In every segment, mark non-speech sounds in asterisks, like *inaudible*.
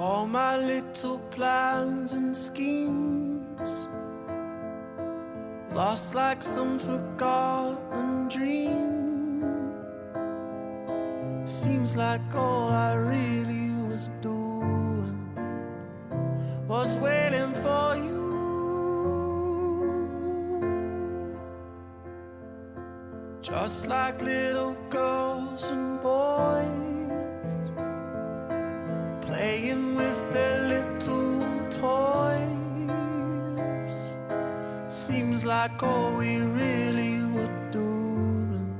all my little plans and schemes. Lost like some forgotten dream. Seems like all I really was doing was waiting for you. Just like little girls and like all we really were doing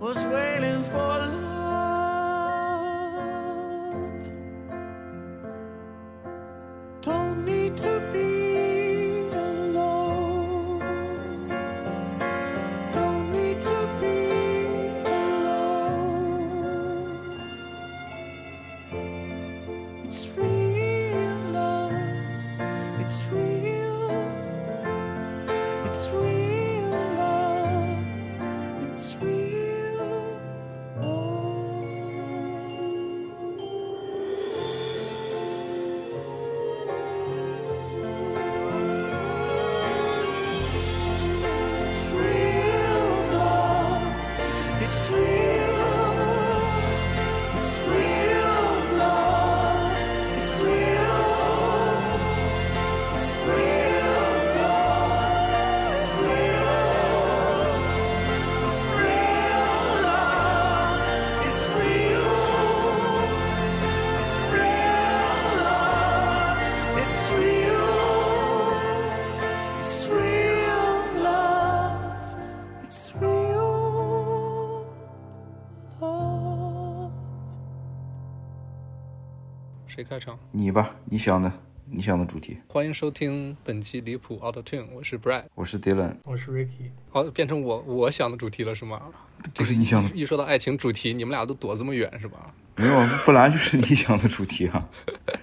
was waiting for 你吧，你想的，你想的主题。欢迎收听本期离谱 Auto Tune，我是 Brad。我是 Dylan，我是 Ricky，好，变成我我想的主题了是吗？不是你想的，一说到爱情主题，你们俩都躲这么远是吧？没有，本来就是 *laughs* 你想的主题啊。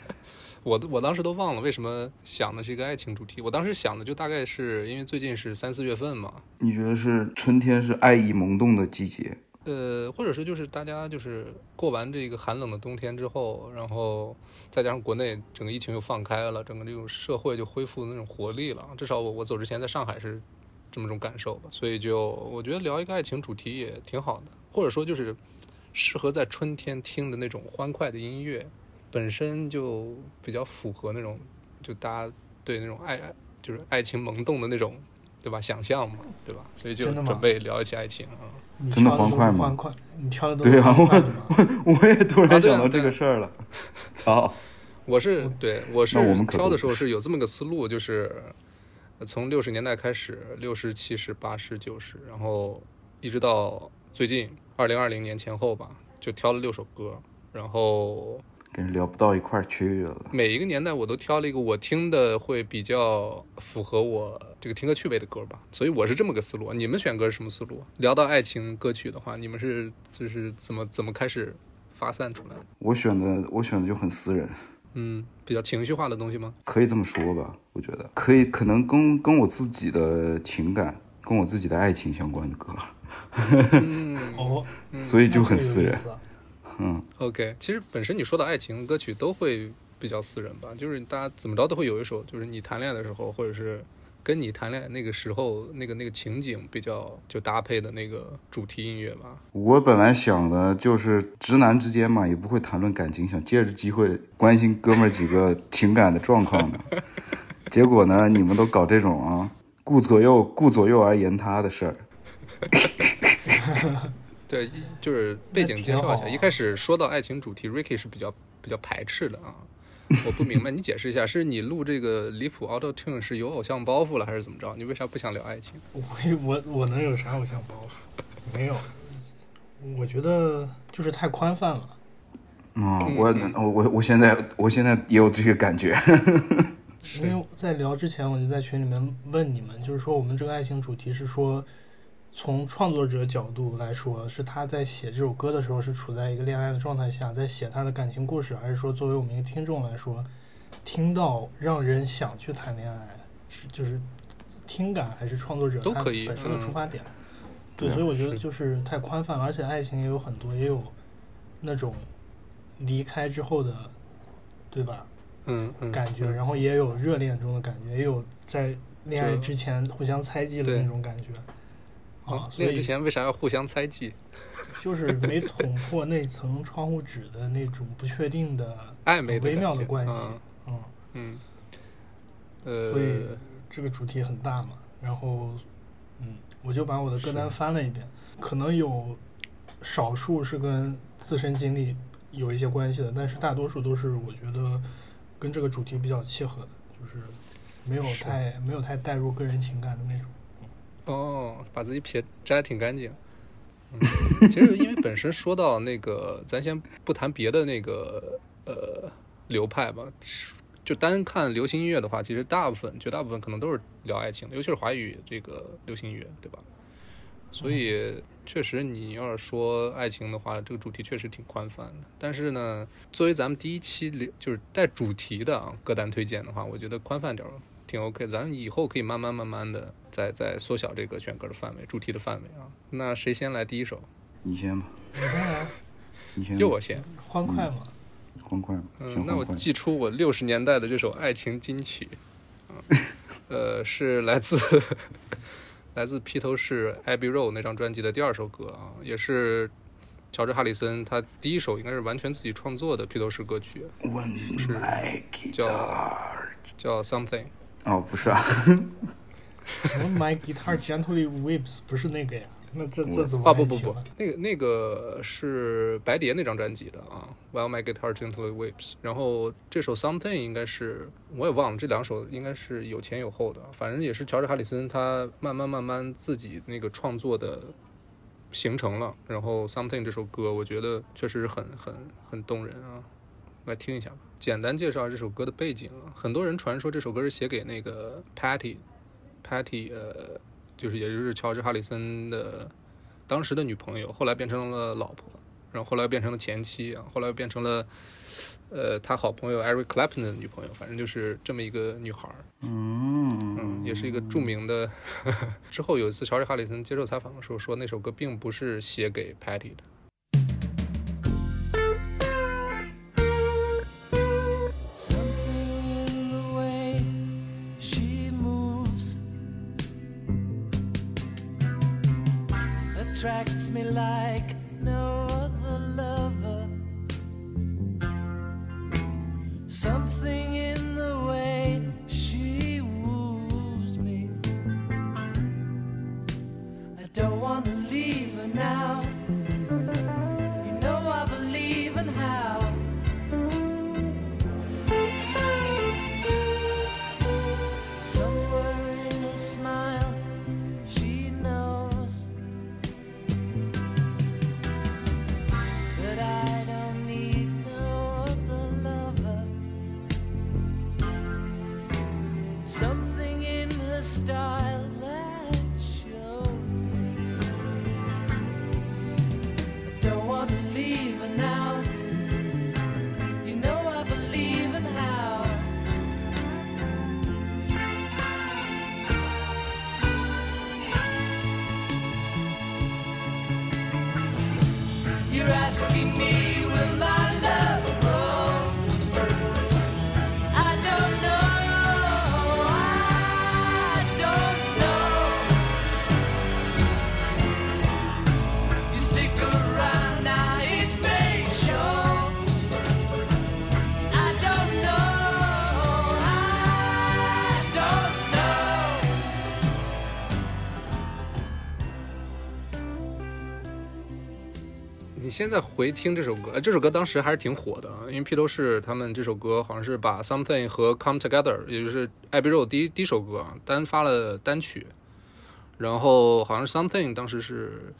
*laughs* 我我当时都忘了为什么想的是一个爱情主题。我当时想的就大概是因为最近是三四月份嘛，你觉得是春天是爱意萌动的季节？呃，或者说就是大家就是过完这个寒冷的冬天之后，然后再加上国内整个疫情又放开了，整个这种社会就恢复那种活力了。至少我我走之前在上海是这么种感受吧，所以就我觉得聊一个爱情主题也挺好的，或者说就是适合在春天听的那种欢快的音乐，本身就比较符合那种就大家对那种爱爱就是爱情萌动的那种对吧想象嘛，对吧？所以就准备聊一起爱情啊。你真的欢快吗欢快，你挑的都是对啊，欢快的吗？我我也突然啊对啊想到这对啊个事儿了。操，*laughs* 我是对我是我们挑的时候是有这么个思路，就是呃从六十年代开始，六十、七十、八十、九十，然后一直到最近二零二零年前后吧，就挑了六首歌，然后跟人聊不到一块儿去了。每一个年代我都挑了一个我听的会比较符合我这个听歌趣味的歌吧，所以我是这么个思路。你们选歌是什么思路？聊到爱情歌曲的话，你们是就是怎么怎么开始发散出来的？我选的我选的就很私人，嗯，比较情绪化的东西吗？可以这么说吧？我觉得可以，可能跟跟我自己的情感、跟我自己的爱情相关的歌，*laughs* 嗯哦，所以就很私人嗯，OK，其实本身你说的爱情歌曲都会比较私人吧，就是大家怎么着都会有一首，就是你谈恋爱的时候，或者是跟你谈恋爱那个时候那个那个情景比较就搭配的那个主题音乐吧。我本来想的就是直男之间嘛，也不会谈论感情，想借着机会关心哥们儿几个情感的状况的。结果呢，你们都搞这种啊，顾左右顾左右而言他的事儿。*laughs* 对，就是背景介绍一下，一开始说到爱情主题，Ricky 是比较比较排斥的啊。我不明白，你解释一下，是你录这个离谱 Auto Tune 是有偶像包袱了，还是怎么着？你为啥不想聊爱情？我我我能有啥偶像包袱？没有，我觉得就是太宽泛了。啊、嗯我嗯我我我现在我现在也有这个感觉。因为在聊之前，我就在群里面问你们，就是说我们这个爱情主题是说，从创作者角度来说，是他在写这首歌的时候是处在一个恋爱的状态下，在写他的感情故事，还是说作为我们一个听众来说，听到让人想去谈恋爱，是就是听感还是创作者他都可以本身的嗯出发点？对，所以我觉得就是太宽泛了，而且爱情也有很多，也有那种离开之后的对吧？嗯嗯，感觉，嗯然后也有热恋中的感觉，也有在恋爱之前互相猜忌的那种感觉。啊，啊，所以那个之前为啥要互相猜忌？*laughs* 就是没捅破那层窗户纸的那种不确定的暧昧微妙的关系嗯。嗯，嗯，所以呃，这个主题很大嘛。然后，嗯，我就把我的歌单翻了一遍，可能有少数是跟自身经历有一些关系的，但是大多数都是我觉得跟这个主题比较契合的，就是没有是太没有太带入个人情感的那种。哦，把自己撇摘的挺干净。*laughs* 嗯，其实因为本身说到那个，*laughs* 咱先不谈别的那个呃流派吧，就单看流行音乐的话，其实大部分绝大部分可能都是聊爱情的，尤其是华语这个流行音乐，对吧？所以确实，你要是说爱情的话，这个主题确实挺宽泛的。但是呢，作为咱们第一期里就是带主题的啊歌单推荐的话，我觉得宽泛点儿挺 OK。咱以后可以慢慢慢慢的再再缩小这个选歌的范围、主题的范围啊。那谁先来第一首？你先吧，你先来你先。就我先。欢快吗，欢快，嗯选，欢快。那我寄出我六十年代的这首爱情金曲，啊呃，是来自 *laughs* 来自披头士《Abbey Road》那张专辑的第二首歌啊，也是乔治哈里森他第一首应该是完全自己创作的披头士歌曲，When my 叫叫《Something》。哦，不是啊，什么 My Guitar Gently Weeps 不是那个呀？那这这怎么啊不不不那个那个是白蝶那张专辑的啊，While My Guitar Gently Weeps。然后这首 Something 应该是我也忘了，这两首应该是有前有后的，反正也是乔治哈里森他慢慢慢慢自己那个创作的形成了。然后 Something 这首歌，我觉得确实是很很很动人啊，来听一下吧。简单介绍这首歌的背景啊，很多人传说这首歌是写给那个 Patty，Patty 呃，就是也就是乔治哈里森的当时的女朋友，后来变成了老婆，然后后来变成了前妻啊，后来又变成了呃他好朋友 Eric Clapton 的女朋友，反正就是这么一个女孩儿，嗯嗯，也是一个著名的。*laughs* 之后有一次乔治哈里森接受采访的时候说，那首歌并不是写给 Patty 的。Me like 现在回听这首歌，这首歌当时还是挺火的，因为披头士他们这首歌好像是把 Something 和 Come Together，也就是艾比肉第一第一首歌，单发了单曲，然后好像 Something 当时是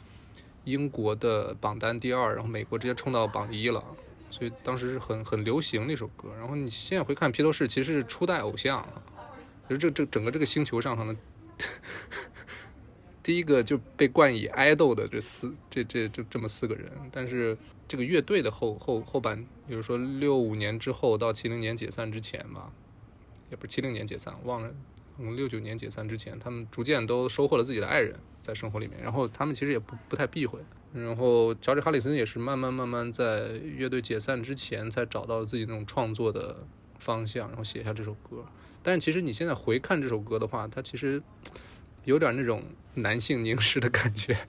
英国的榜单第二，然后美国直接冲到榜一了，所以当时是很很流行那首歌。然后你现在回看披头士，其实是初代偶像，就这这整个这个星球上可能第一个就被冠以 idol 的这四这这这这么四个人，但是这个乐队的后后后半，比如说六五年之后到七零年解散之前吧，也不是七零年解散，忘了嗯，六九年解散之前，他们逐渐都收获了自己的爱人，在生活里面，然后他们其实也不不太避讳。然后乔治哈里森也是慢慢慢慢在乐队解散之前，才找到自己那种创作的方向，然后写下这首歌。但是其实你现在回看这首歌的话，它其实有点那种男性凝视的感觉。*laughs*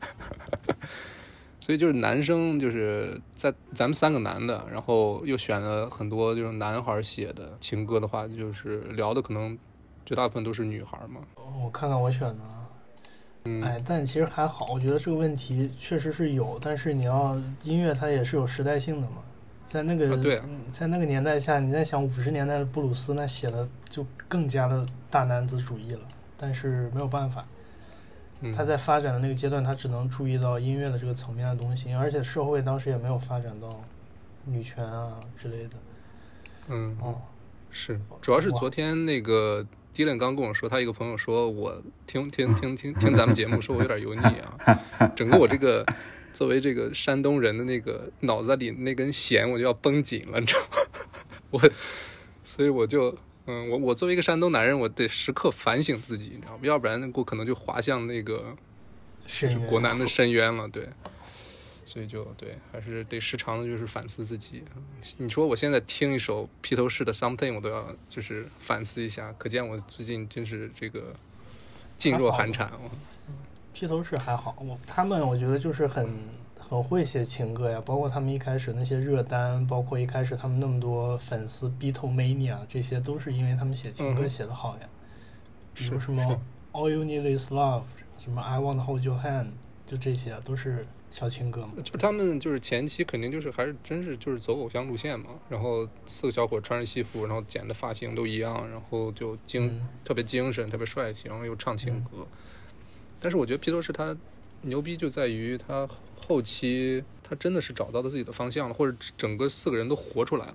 所以就是男生就是在咱们三个男的，然后又选了很多就是男孩写的情歌的话，就是聊的可能绝大部分都是女孩嘛。我看看我选的，嗯，哎，但其实还好，我觉得这个问题确实是有，但是你要音乐它也是有时代性的嘛，在那个、啊对嗯在那个年代下，你在想五十年代的布鲁斯，那写的就更加的大男子主义了，但是没有办法。嗯他在发展的那个阶段，他只能注意到音乐的这个层面的东西，而且社会当时也没有发展到女权啊之类的。嗯哦，是，主要是昨天那个 Dylan 刚跟我说，他一个朋友说我听听听听听咱们节目，说我有点油腻啊，*laughs* 整个我这个作为这个山东人的那个脑子里那根弦我就要绷紧了，你知道吗？*laughs* 我，所以我就。嗯，我我作为一个山东男人，我得时刻反省自己，你知道吗？要不然我可能就滑向那个是国难的深渊了，对。所以就对，还是得时常的就是反思自己。你说我现在听一首披头士的《Something》，我都要就是反思一下，可见我最近真是这个噤若寒蝉。披头士还好，我他们我觉得就是很很会写情歌呀，包括他们一开始那些热单，包括一开始他们那么多粉丝，Beatlemania 这些都是因为他们写情歌写的好呀。比如什么 All You Need Is Love，什么 I Want to Hold Your Hand，就这些都是小情歌嘛。就他们就是前期肯定就是还是真是就是走偶像路线嘛，然后四个小伙穿着西服，然后剪的发型都一样，然后就精、嗯特别精神，特别帅气，然后又唱情歌。但是我觉得披头士他牛逼就在于他后期他真的是找到了自己的方向了，或者整个四个人都活出来了。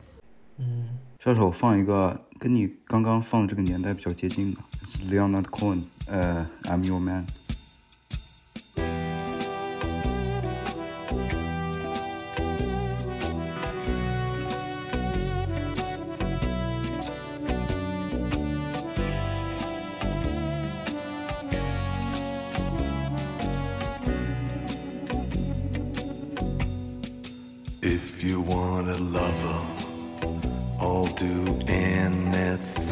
嗯，下手放一个跟你刚刚放的这个年代比较接近的，Leonard Cohen，呃，I'm Your Man。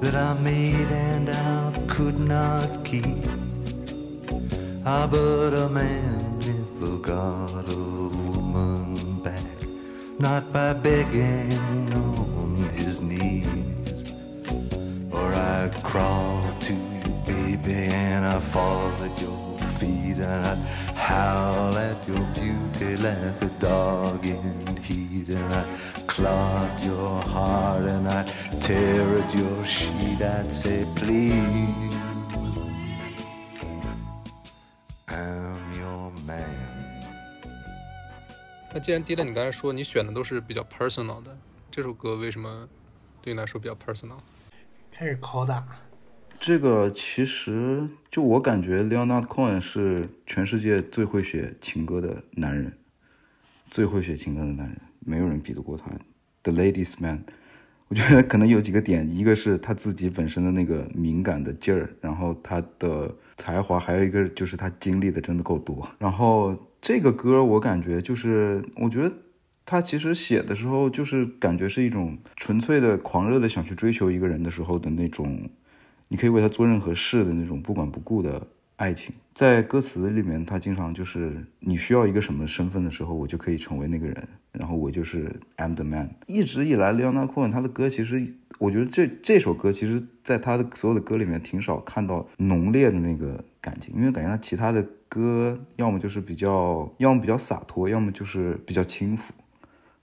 that I made and I could not keep. Ah, but a man never got a woman back, not by begging 既然 Dylan 你刚才说你选的都是比较 personal 的，这首歌为什么对你来说比较 personal？开始拷打。这个其实就我感觉，Leonard Cohen 是全世界最会写情歌的男人，最会写情歌的男人，没有人比得过他。The Ladies Man，我觉得可能有几个点，一个是他自己本身的那个敏感的劲儿，然后他的才华，还有一个就是他经历的真的够多。然后这个歌我感觉就是，我觉得他其实写的时候就是感觉是一种纯粹的狂热的想去追求一个人的时候的那种。你可以为他做任何事的那种不管不顾的爱情，在歌词里面，他经常就是你需要一个什么身份的时候，我就可以成为那个人，然后我就是 I'm the man。一直以来，Leonard Cohen 他的歌其实，我觉得这这首歌其实，在他的所有的歌里面，挺少看到浓烈的那个感情，因为感觉他其他的歌要么就是比较，要么比较洒脱，要么就是比较轻浮，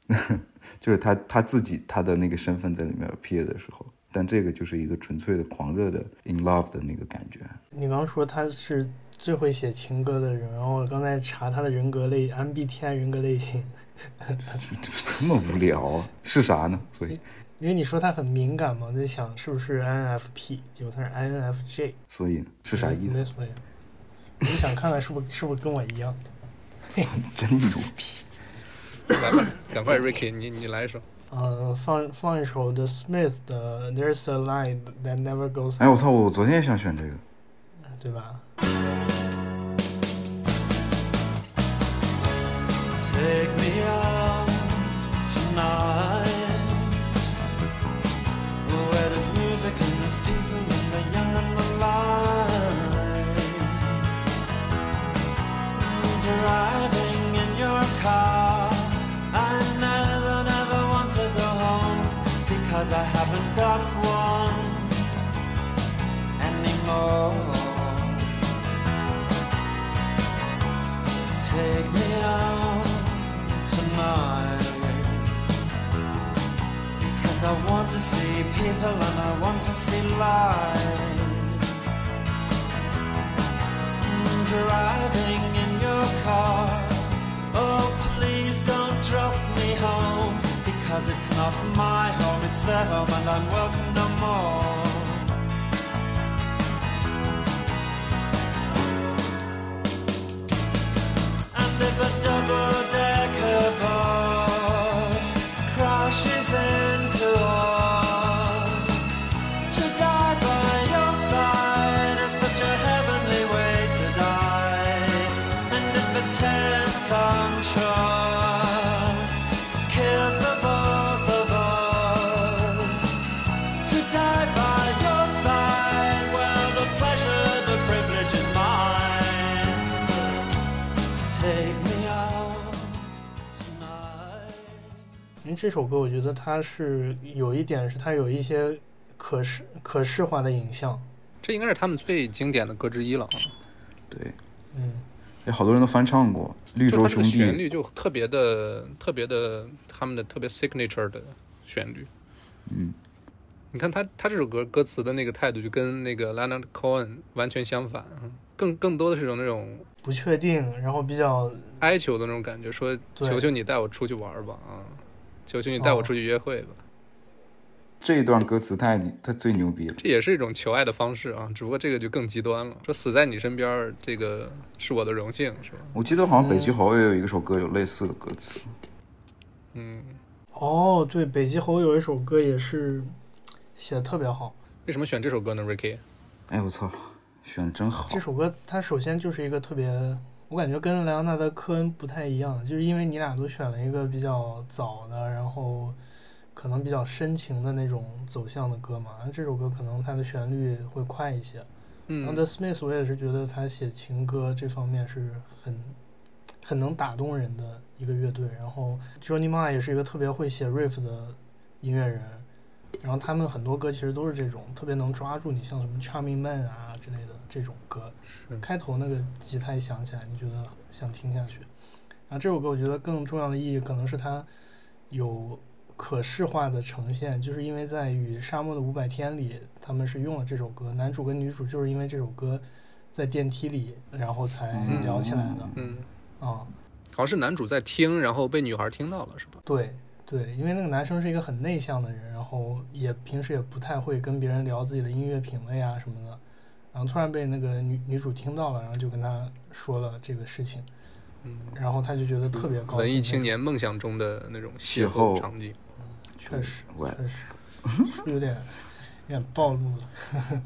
*laughs* 就是他他自己他的那个身份在里面 appear 的时候。但这个就是一个纯粹的狂热的 in love 的那个感觉。你刚刚说他是最会写情歌的人，然后我刚才查他的人格类 MBTI 人格类型，这么无聊啊？是啥呢？所以，因为你说他很敏感嘛，我在想是不是 INFP，结果他是 INFJ。所以是啥意思？没所以，我想看看是不是是不是跟我一样。真牛逼！赶快，赶快，Ricky，你你来一首。呃，放放一首 The Smiths 的 There's a Line That Never Goes。哎，我操！我昨天也想选这个，对吧？Take me out tonight in your car Cause I haven't got one anymore. Take me out tonight. Because I want to see people and I want to see light. Driving in your car. Oh, drop me home. Cause it's not my home, it's their home and I'm welcome no more And if a double-decker 这首歌，我觉得它是有一点是它有一些可视可视化的影像。这应该是他们最经典的歌之一了。对，嗯，有好多人都翻唱过《绿就它这洲兄弟个旋》。律就特别的、特别的，他们的特别 signature 的旋律。嗯，你看他他这首歌歌词的那个态度，就跟那个 Leonard Cohen 完全相反，更更多的是一种那种不确定，然后比较哀求的那种感觉，说求求你带我出去玩吧啊，求求你带我出去约会吧。这一段歌词太他最牛逼了。这也是一种求爱的方式啊，只不过这个就更极端了，说死在你身边，这个是我的荣幸，是吧？我记得好像北极猴也有一个首歌有类似的歌词。嗯，哦，对，北极猴有一首歌也是写的特别好。为什么选这首歌呢，Ricky？哎我操，选的真好这。首歌它首先就是一个特别，我感觉跟莱昂纳德·科恩不太一样，就是因为你俩都选了一个比较早的，然后可能比较深情的那种走向的歌嘛。这首歌可能它的旋律会快一些。然后嗯 The Smiths 我也是觉得他写情歌这方面是很很能打动人的一个乐队。然后 Johnny Marr 也是一个特别会写 riff 的音乐人。然后他们很多歌其实都是这种特别能抓住你，像什么 Charming Man 啊之类的这种歌。开头那个吉他一响起来，你觉得想听下去。然后这首歌我觉得更重要的意义可能是它有可视化的呈现，就是因为在《与沙漠的五百天》里，他们是用了这首歌，男主跟女主就是因为这首歌在电梯里，然后才嗯聊起来的。嗯，啊、好像是男主在听，然后被女孩听到了，是吧？对对，因为那个男生是一个很内向的人，然后也平时也不太会跟别人聊自己的音乐品味啊什么的，然后突然被那个女女主听到了，然后就跟他说了这个事情，嗯，然后他就觉得特别高兴。文艺青年梦想中的那种邂邂逅场景。确实，确实，是不是有点有点暴露了？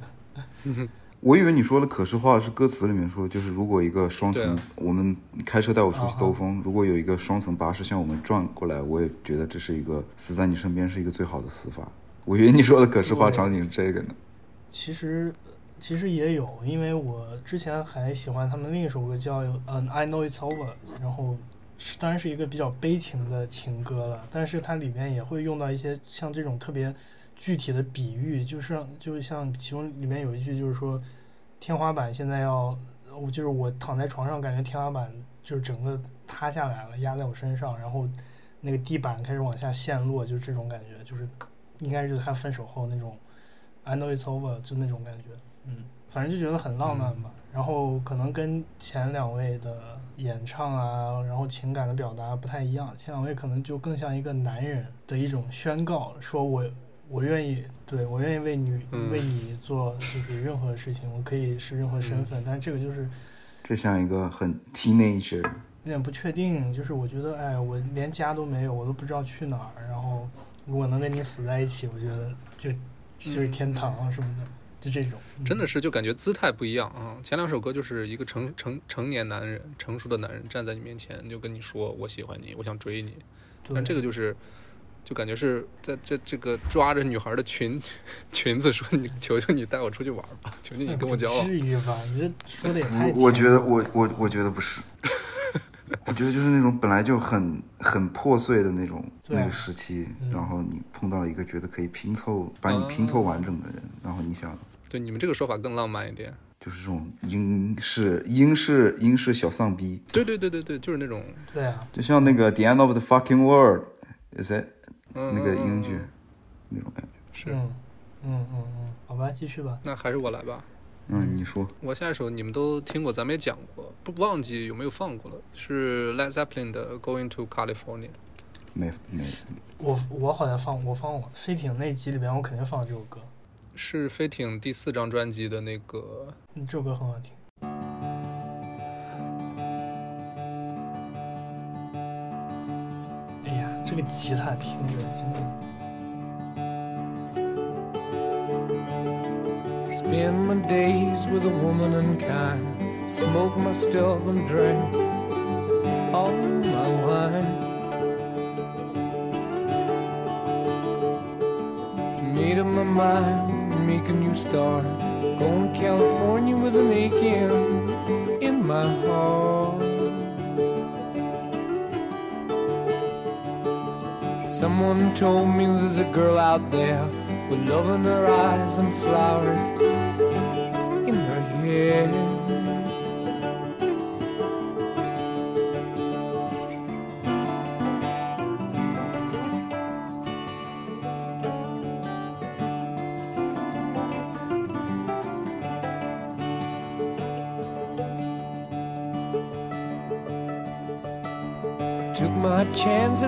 *laughs* *laughs* *laughs* 我以为你说的可视化是歌词里面说，就是如果一个双层，我们开车带我出去兜啊风，如果有一个双层巴士向我们转过来，我也觉得这是一个死在你身边是一个最好的死法。我以为你说的可视化场景是这个呢。其实其实也有，因为我之前还喜欢他们另一首歌叫《嗯 I Know It's Over》，然后是当然是一个比较悲情的情歌了，但是它里面也会用到一些像这种特别具体的比喻，就是就像其中里面有一句就是说，天花板现在要，我就是我躺在床上，感觉天花板就是整个塌下来了，压在我身上，然后那个地板开始往下陷落，就是这种感觉，就是应该就是他分手后那种 I know it's over 就那种感觉，嗯，反正就觉得很浪漫吧。然后可能跟前两位的演唱啊，然后情感的表达不太一样，前两位可能就更像一个男人的一种宣告，说我我愿意，对我愿意为你、嗯为你做就是任何事情，我可以是任何身份，但是这个就是这像一个很 teenager，有点不确定，就是我觉得，哎，我连家都没有，我都不知道去哪儿。然后，如果能跟你死在一起，我觉得就就是天堂啊什么的，就这种。真的是就感觉姿态不一样啊！前两首歌就是一个成成成年男人、成熟的男人站在你面前，就跟你说我喜欢你，我想追你。但这个就是，就感觉是在这这个抓着女孩的裙 *laughs* 裙子说你求求你带我出去玩吧，求求你跟我交往。至于吧？你这说的也太我我觉得我我我觉得不是，*laughs* 我觉得就是那种本来就很很破碎的那种那个时期，嗯然后你碰到了一个觉得可以拼凑把你拼凑完整的人，然后你想对你们这个说法更浪漫一点。就是这种英式英式英式小丧逼，对对对对对，就是那种对啊，就像那个 The End of the Fucking World，is it 嗯那个英剧嗯那种感觉。是。嗯嗯嗯嗯，好吧，继续吧。那还是我来吧。嗯，你说我下一首你们都听过，咱们也讲过，不忘记有没有放过了？是 Led Zeppelin 的《Going to California》。没没我我好像放我放过飞艇那集里边，我肯定放这首歌，是飞艇第四张专辑的那个，嗯这首歌很好听。这个吉他听着真的。 Spend my days with a woman unkind. Smoke my stuff and drink all my wine. Made up my mind, make a new start. Going to California with an aching in my heart. Someone told me there's a girl out there with love in her eyes and flowers in her hair.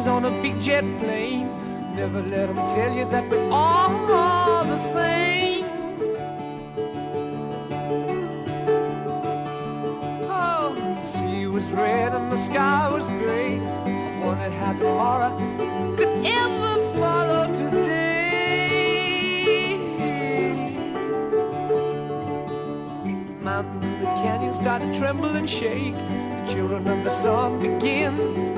Chances on a big jet plane. Never let them tell you that we're all the same. Oh, the sea was red and the sky was gray. I wondered how tomorrow could ever follow today. Mountains and the canyons start to tremble and shake. The children of the sun begin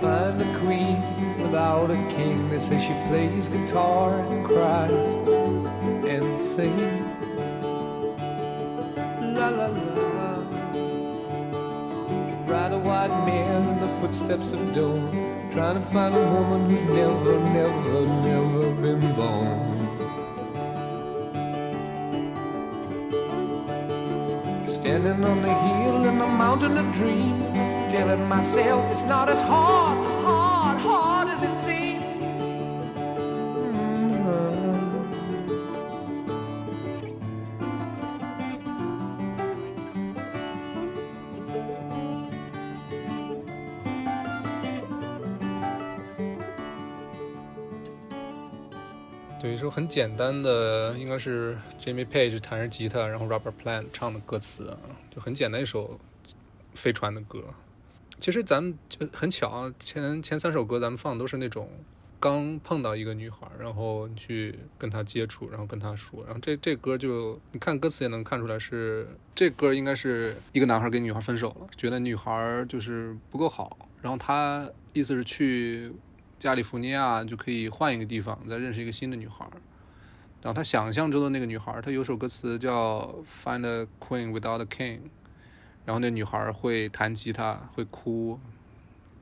find a queen without a king. They say she plays guitar and cries and sings. la la la. Ride a white mare in the footsteps of dawn, trying to find a woman who's never, never, never been born. Standing on the hill in the mountain of dreams, telling myself it's not as hard, hard, 简单的，应该是 Jimmy Page 弹着吉他，然后 Robert Plant 唱的歌词，就很简单一首飞船的歌。其实咱们就很巧啊，前前三首歌咱们放的都是那种刚碰到一个女孩，然后去跟她接触，然后跟她说，然后这这歌就你看歌词也能看出来是这歌应该是一个男孩跟女孩分手了，觉得女孩就是不够好，然后他意思是去加利福尼亚就可以换一个地方，再认识一个新的女孩。然后他想象中的那个女孩，他有首歌词叫《Find a Queen Without a King》，然后那女孩会弹吉他，会哭，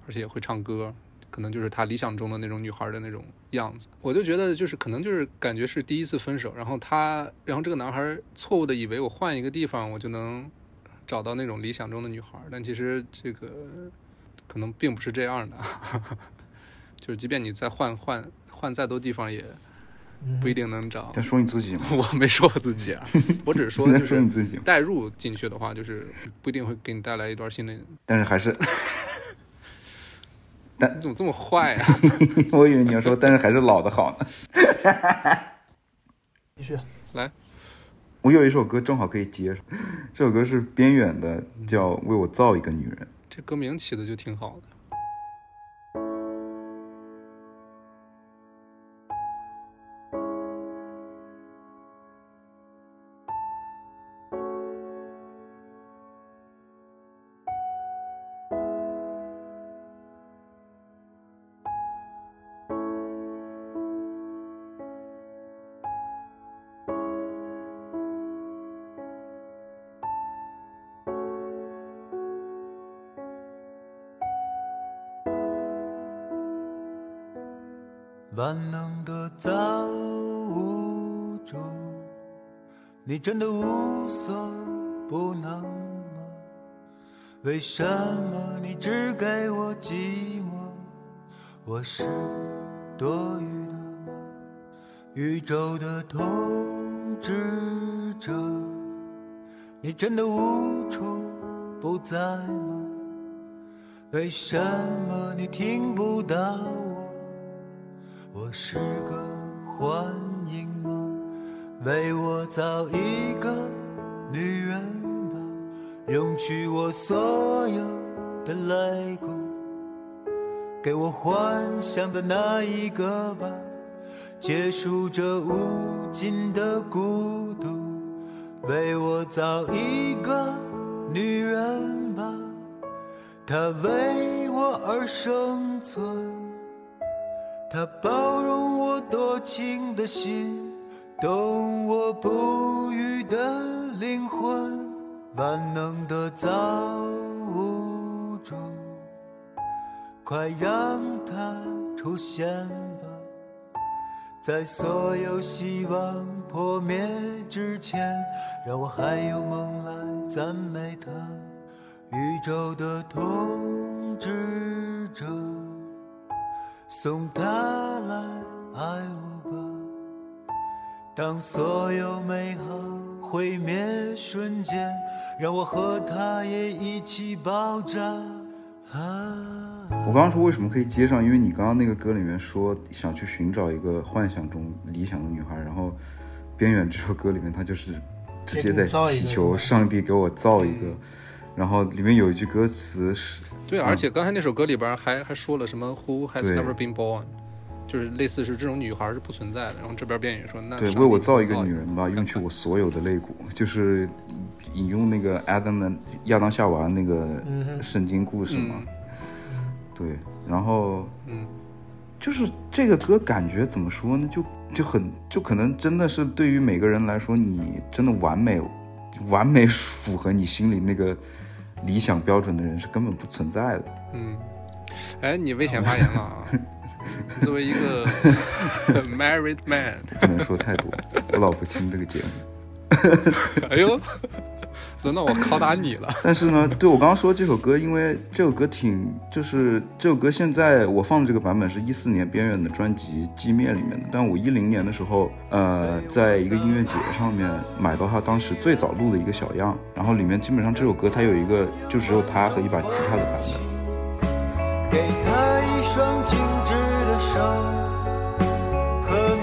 而且也会唱歌，可能就是他理想中的那种女孩的那种样子。我就觉得就是可能就是感觉是第一次分手，然后他，然后这个男孩错误的以为我换一个地方我就能找到那种理想中的女孩，但其实这个可能并不是这样的。*laughs* 就是即便你再换换换再多地方，也不一定能找。在说你自己吗？*laughs* 我没说我自己啊，*laughs* 我只是说就是 *laughs* 说你自己吗？带入进去的话，就是不一定会给你带来一段新的。但是还是，但你怎么这么坏啊？我以为你要说，但是还是老的好呢。继续。来，我有一首歌正好可以接上，这首歌是边远的，叫《为我造一个女人》。这歌名起的就挺好的。真的无所不能吗？为什么你只给我寂寞？我是多余的吗？宇宙的统治者，你真的无处不在吗？为什么你听不到我？我是个幻影？为我造一个女人吧，用去我所有的泪骨，给我幻想的那一个吧，结束这无尽的孤独。为我造一个女人吧，她为我而生存。她包容我多情的心，懂我不渝的灵魂。万能的造物主，快让它出现吧，在所有希望破灭之前，让我还有梦来赞美它。宇宙的统治者。送他来爱我，当所有美好毁灭瞬间，让我和他也一起爆炸。啊，我刚刚说为什么可以接上，因为你刚刚那个歌里面说想去寻找一个幻想中理想的女孩，然后《边远》这首歌里面他就是直接在祈求上帝给我造一个，然后里面有一句歌词是。对，而且刚才那首歌里边还还说了什么 “Who has never been born”，就是类似是这种女孩是不存在的。然后这边边也说，那对，为我造一个女人吧，用去我所有的肋骨，就是引用那个亚当的亚当夏娃那个圣经故事嘛。对，然后嗯，就是这个歌感觉怎么说呢？就就很就可能真的是对于每个人来说，你真的完美完美符合你心里那个理想标准的人是根本不存在的。嗯，哎，你危险发言了啊！*laughs* 作为一个 *laughs* married man，不能说太多，我老婆听这个节目。*laughs* 哎呦，轮到我拷打你了。但是呢，对我刚刚说这首歌，因为这首歌挺，就是这首歌现在我放的这个版本是一四年边缘的专辑《寂灭》里面的，但我一零年的时候，呃，在一个音乐节上面买到他当时最早录的一个小样，然后里面基本上这首歌它有一个就只有他和一把吉他的版本。给他一双精致的手和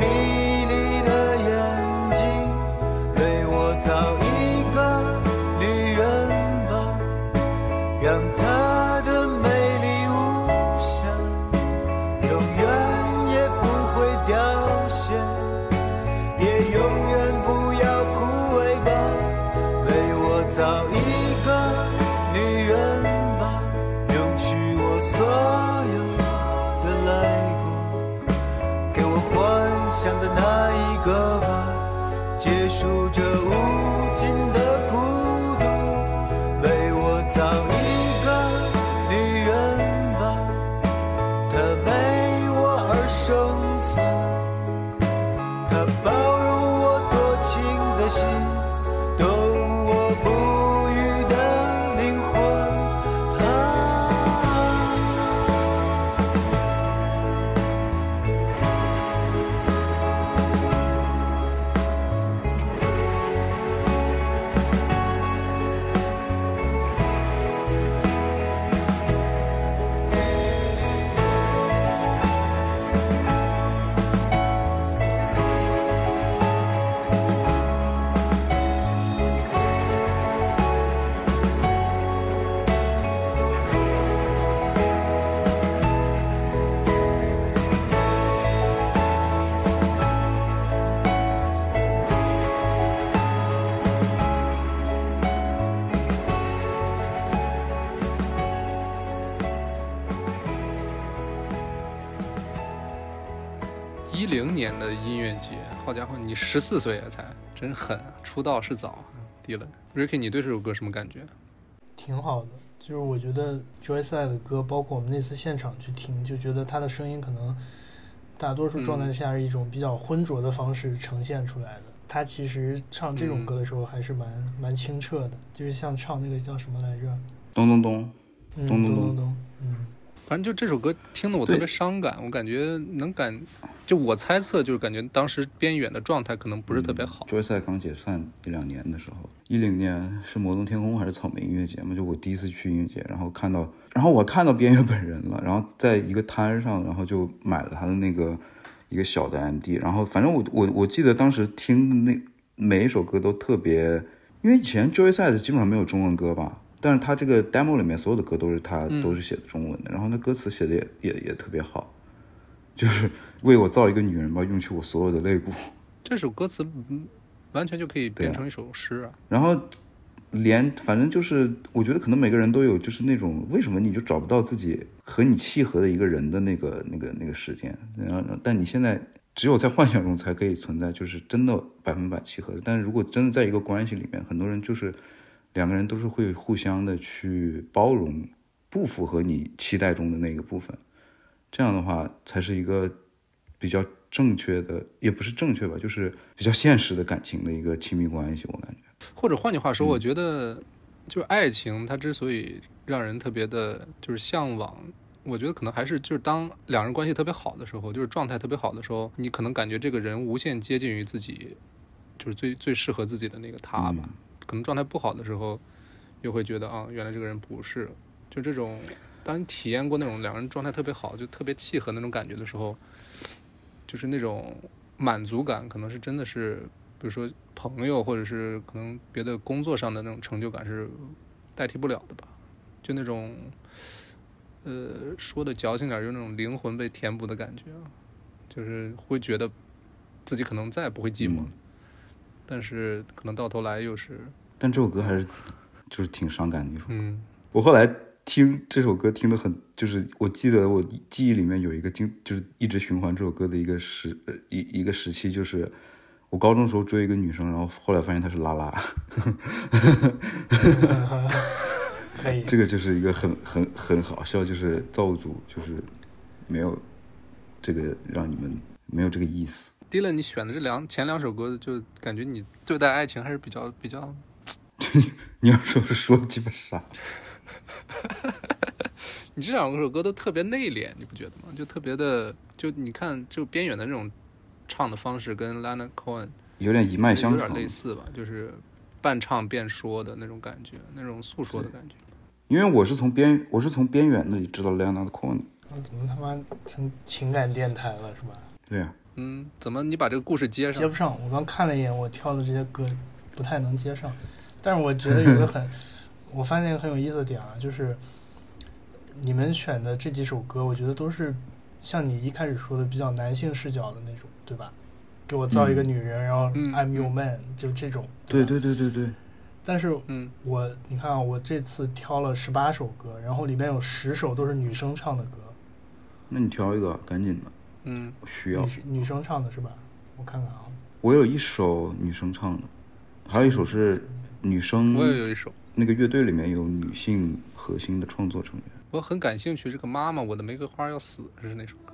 你十四岁啊，才真狠啊！出道是早啊，迪伦。Ricky，你对这首歌什么感觉？挺好的。就是我觉得 Joyside 的歌，包括我们那次现场去听，就觉得他的声音可能大多数状态下是一种比较浑浊的方式呈现出来的。他其实唱这种歌的时候还是蛮、蛮清澈的，就是像唱那个叫什么来着？咚咚咚，嗯，咚咚咚咚咚，嗯，反正就这首歌听得我特别伤感，我感觉能感，就我猜测就是感觉当时边远的状态可能不是特别好。Joyside 刚解散一两年的时候，一零年是摩登天空还是草莓音乐节嘛？就我第一次去音乐节，然后看到，然后我看到边缘本人了，然后在一个摊上，然后就买了他的那个一个小的 MD，然后反正我我我记得当时听的那每一首歌都特别，因为以前 Joyside 基本上没有中文歌吧。但是他这个 demo 里面所有的歌都是他都是写的中文的，然后那歌词写的也也也特别好，就是为我造一个女人吧，用去我所有的肋骨。这首歌词嗯完全就可以变成一首诗啊！然后连反正就是，我觉得可能每个人都有，就是那种为什么你就找不到自己和你契合的一个人的那个那个那个时间，然后但你现在只有在幻想中才可以存在，就是真的百分百契合的。但是如果真的在一个关系里面，很多人就是两个人都是会互相的去包容不符合你期待中的那个部分，这样的话才是一个比较正确的，也不是正确吧，就是比较现实的感情的一个亲密关系，我感觉。或者换句话说，我觉得就是爱情，它之所以让人特别的，就是向往。我觉得可能还是就是当两人关系特别好的时候，就是状态特别好的时候，你可能感觉这个人无限接近于自己，就是最最适合自己的那个他吧。可能状态不好的时候，又会觉得啊，原来这个人不是。就这种，当你体验过那种两个人状态特别好，就特别契合那种感觉的时候，就是那种满足感，可能是真的是，比如说朋友，或者是可能别的工作上的那种成就感是代替不了的吧。就那种，呃，说的矫情点儿，就那种灵魂被填补的感觉啊，就是会觉得自己可能再也不会寂寞了，但是可能到头来又是，但这首歌还是就是挺伤感的一首。嗯我后来听这首歌听的很，就是我记得我记忆里面有一个经，就是一直循环这首歌的一个时呃一一个时期，就是我高中的时候追一个女生，然后后来发现她是拉拉，可以。这个就是一个很很很好笑，就是造物主就是没有这个让你们没有这个意思。Dylan，你选的这两前两首歌，就感觉你对待爱情还是比较比较，*laughs* 你要说是说鸡巴啥？*laughs* 你这两首歌都特别内敛，你不觉得吗？就特别的，就你看，就边远的那种唱的方式，跟 Lana Cohen 有点一脉有相承有点。类似吧，就是半唱边说的那种感觉，那种诉说的感觉。因为我是从边我是从边缘那里知道 Cohen 的。那怎么他妈成情感电台了是吧？对呀、嗯，怎么你把这个故事接上接不？上。我刚看了一眼我挑的这些歌，不太能接上。但是我觉得有个很，我发现一个很有意思的点啊，就是你们选的这几首歌，我觉得都是像你一开始说的比较男性视角的那种，对吧？给我造一个嗯女人，然后嗯 I'm your man，就这种。对吧对对对对，但是嗯，我你看啊，我这次挑了十八首歌，然后里面有十首都是女生唱的歌，那你挑一个，赶紧的，嗯，我需要女。女生唱的是吧？我看看啊，我有一首女生唱的，还有一首是女生，我也有一首，那个乐队里面有女性核心的创作成员。我很感兴趣。这个妈妈，我的玫瑰花要死这是那首歌。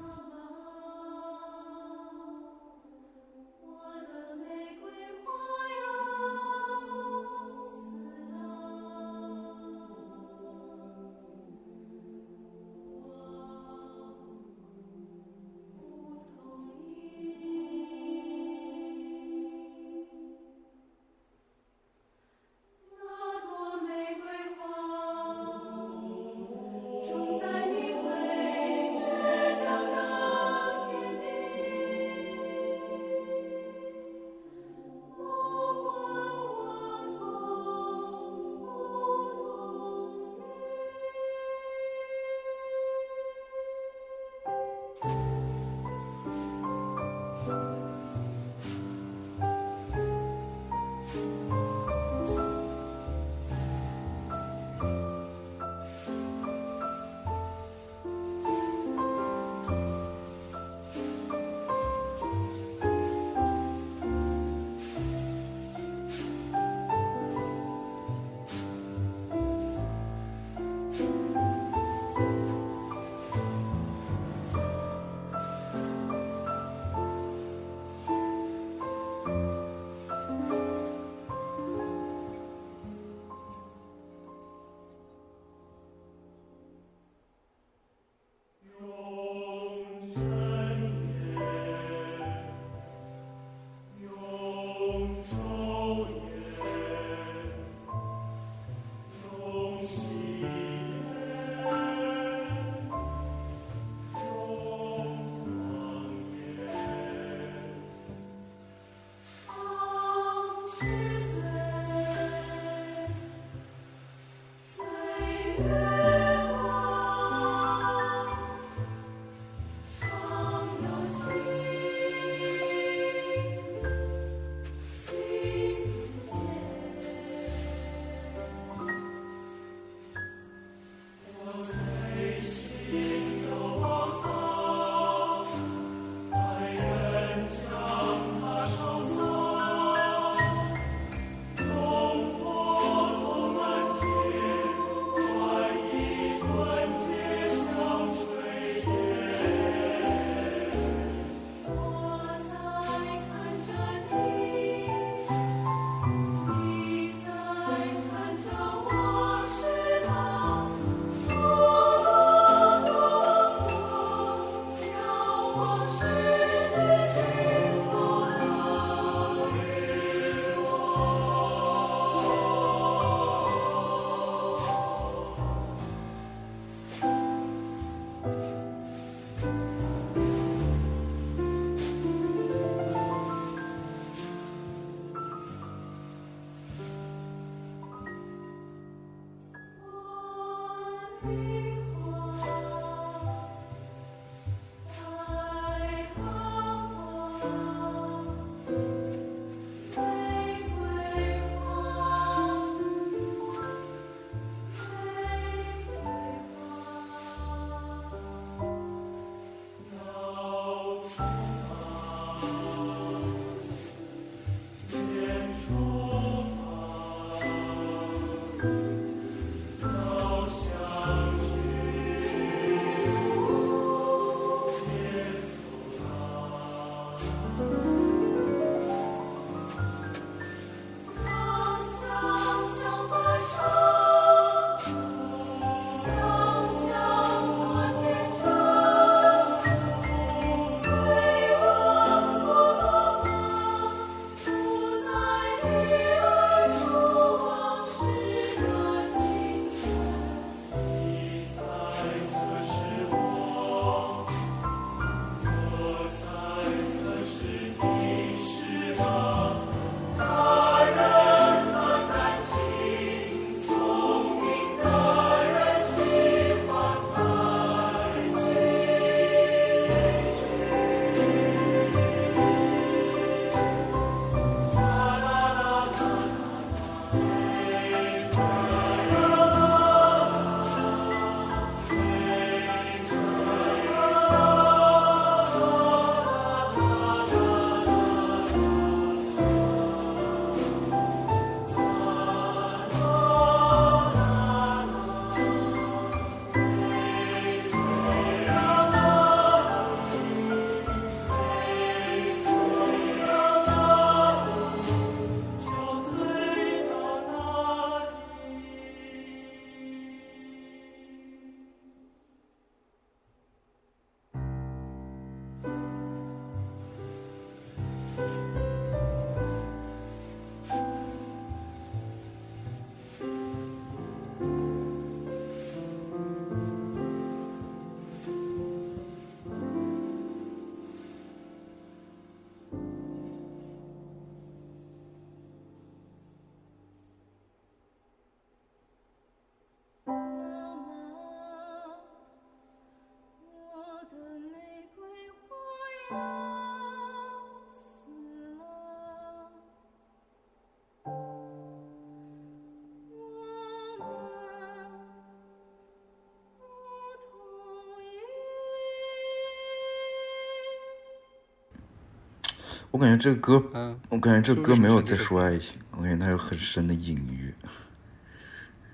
我感觉这个歌，嗯，我感觉这个歌没有在说爱情，我感觉它有很深的隐喻。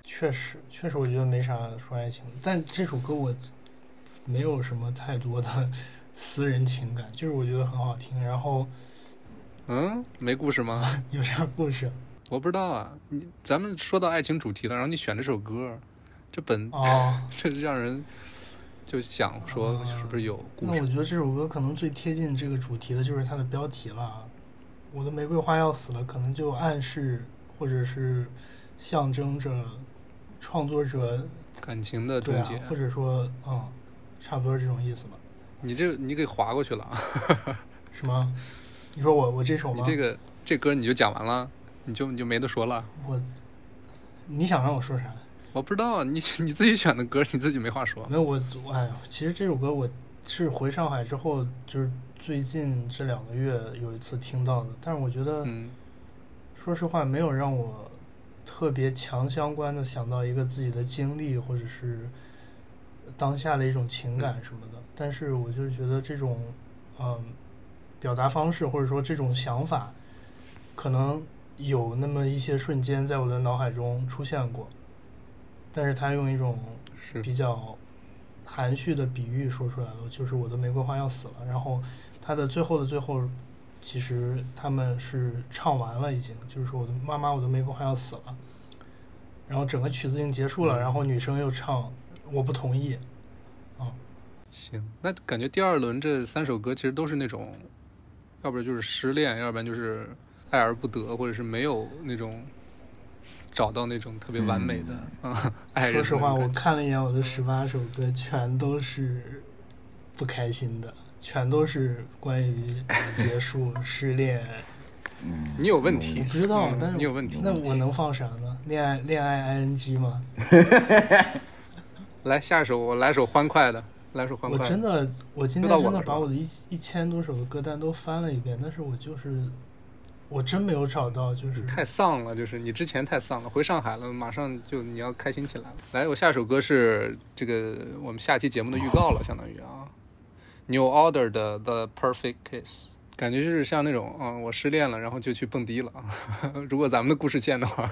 确实，确实，我觉得没啥说爱情，但这首歌我没有什么太多的 *laughs* 私人情感，就是我觉得很好听，然后嗯，没故事吗？*laughs* 有啥故事我不知道啊。你咱们说到爱情主题了，然后你选这首歌，这本哦。*laughs* 这让人就想说是不是有故事？那我觉得这首歌可能最贴近这个主题的就是它的标题了。我的玫瑰花要死了，可能就暗示或者是象征着创作者感情的终结，，或者说嗯，差不多这种意思吧？你这你给划过去了啊！*laughs* 什么？你说我我这首吗？你这个这歌你就讲完了，你就你就没得说了。我，你想让我说啥？我不知道你你自己选的歌，你自己没话说。没有我，我哎呦，其实这首歌我是回上海之后，就是最近这两个月有一次听到的，但是我觉得。嗯说实话，没有让我特别强相关的想到一个自己的经历，或者是当下的一种情感什么的。但是我就是觉得这种，嗯，表达方式或者说这种想法，可能有那么一些瞬间在我的脑海中出现过，但是他用一种是比较含蓄的比喻说出来了，就是我的玫瑰花要死了。然后他的最后的最后，其实他们是唱完了，已经就是说我的妈妈，我的玫瑰花要死了。然后整个曲子已经结束了，嗯然后女生又唱我不同意，行，那感觉第二轮这三首歌其实都是那种，要不然就是失恋，要不然就是爱而不得，或者是没有那种找到那种特别完美的啊、*laughs* 爱人说实话，我看了一眼我的十八首歌，全都是不开心的，全都是关于结束、失恋。嗯，*laughs* 你有问题我不知道，嗯但是你有问题那我能放啥呢？恋爱恋爱 ing 吗？*laughs* 来下一首，我来首欢快的，来首欢快的。真的，我今天真的把我的一一千多首的歌单都翻了一遍，但是我就是我真没有找到，就是太丧了，就是你之前太丧了，回上海了，马上就你要开心起来了。来，我下一首歌是这个我们下期节目的预告了，相当于啊，New Order 的 The Perfect Kiss，感觉就是像那种，嗯，我失恋了，然后就去蹦迪了。*laughs* 如果咱们的故事线的话，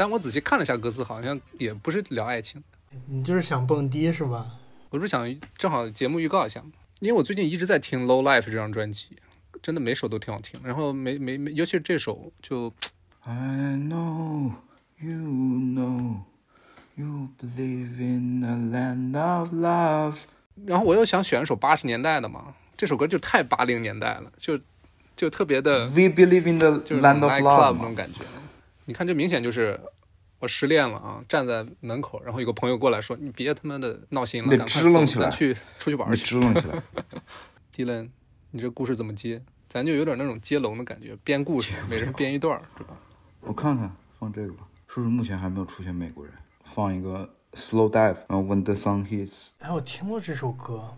但我仔细看了一下歌词，好像也不是聊爱情。你就是想蹦迪是吧？我不是想正好节目预告一下嘛，因为我最近一直在听《Low Life》这张专辑，真的每首都挺好听。然后每每每，尤其是这首就 *tsk* I know you know you believe in a land of love。然后我又想选一首八十年代的嘛，这首歌就太八零年代了，就就特别的，We believe in the 就是 land of love 那种感觉。你看，这明显就是我失恋了啊，站在门口，然后有个朋友过来说：“你别他妈的闹心了，得赶快支棱起来咱去出去玩你去。支棱起来。” Dylan，你这故事怎么接？咱就有点那种接龙的感觉，编故事，每人编一段儿，是吧？我看看，放这个吧。是不是目前还没有出现美国人？放一个 Slow Dive，然后 When the Sun Hits。哎，我听过这首歌，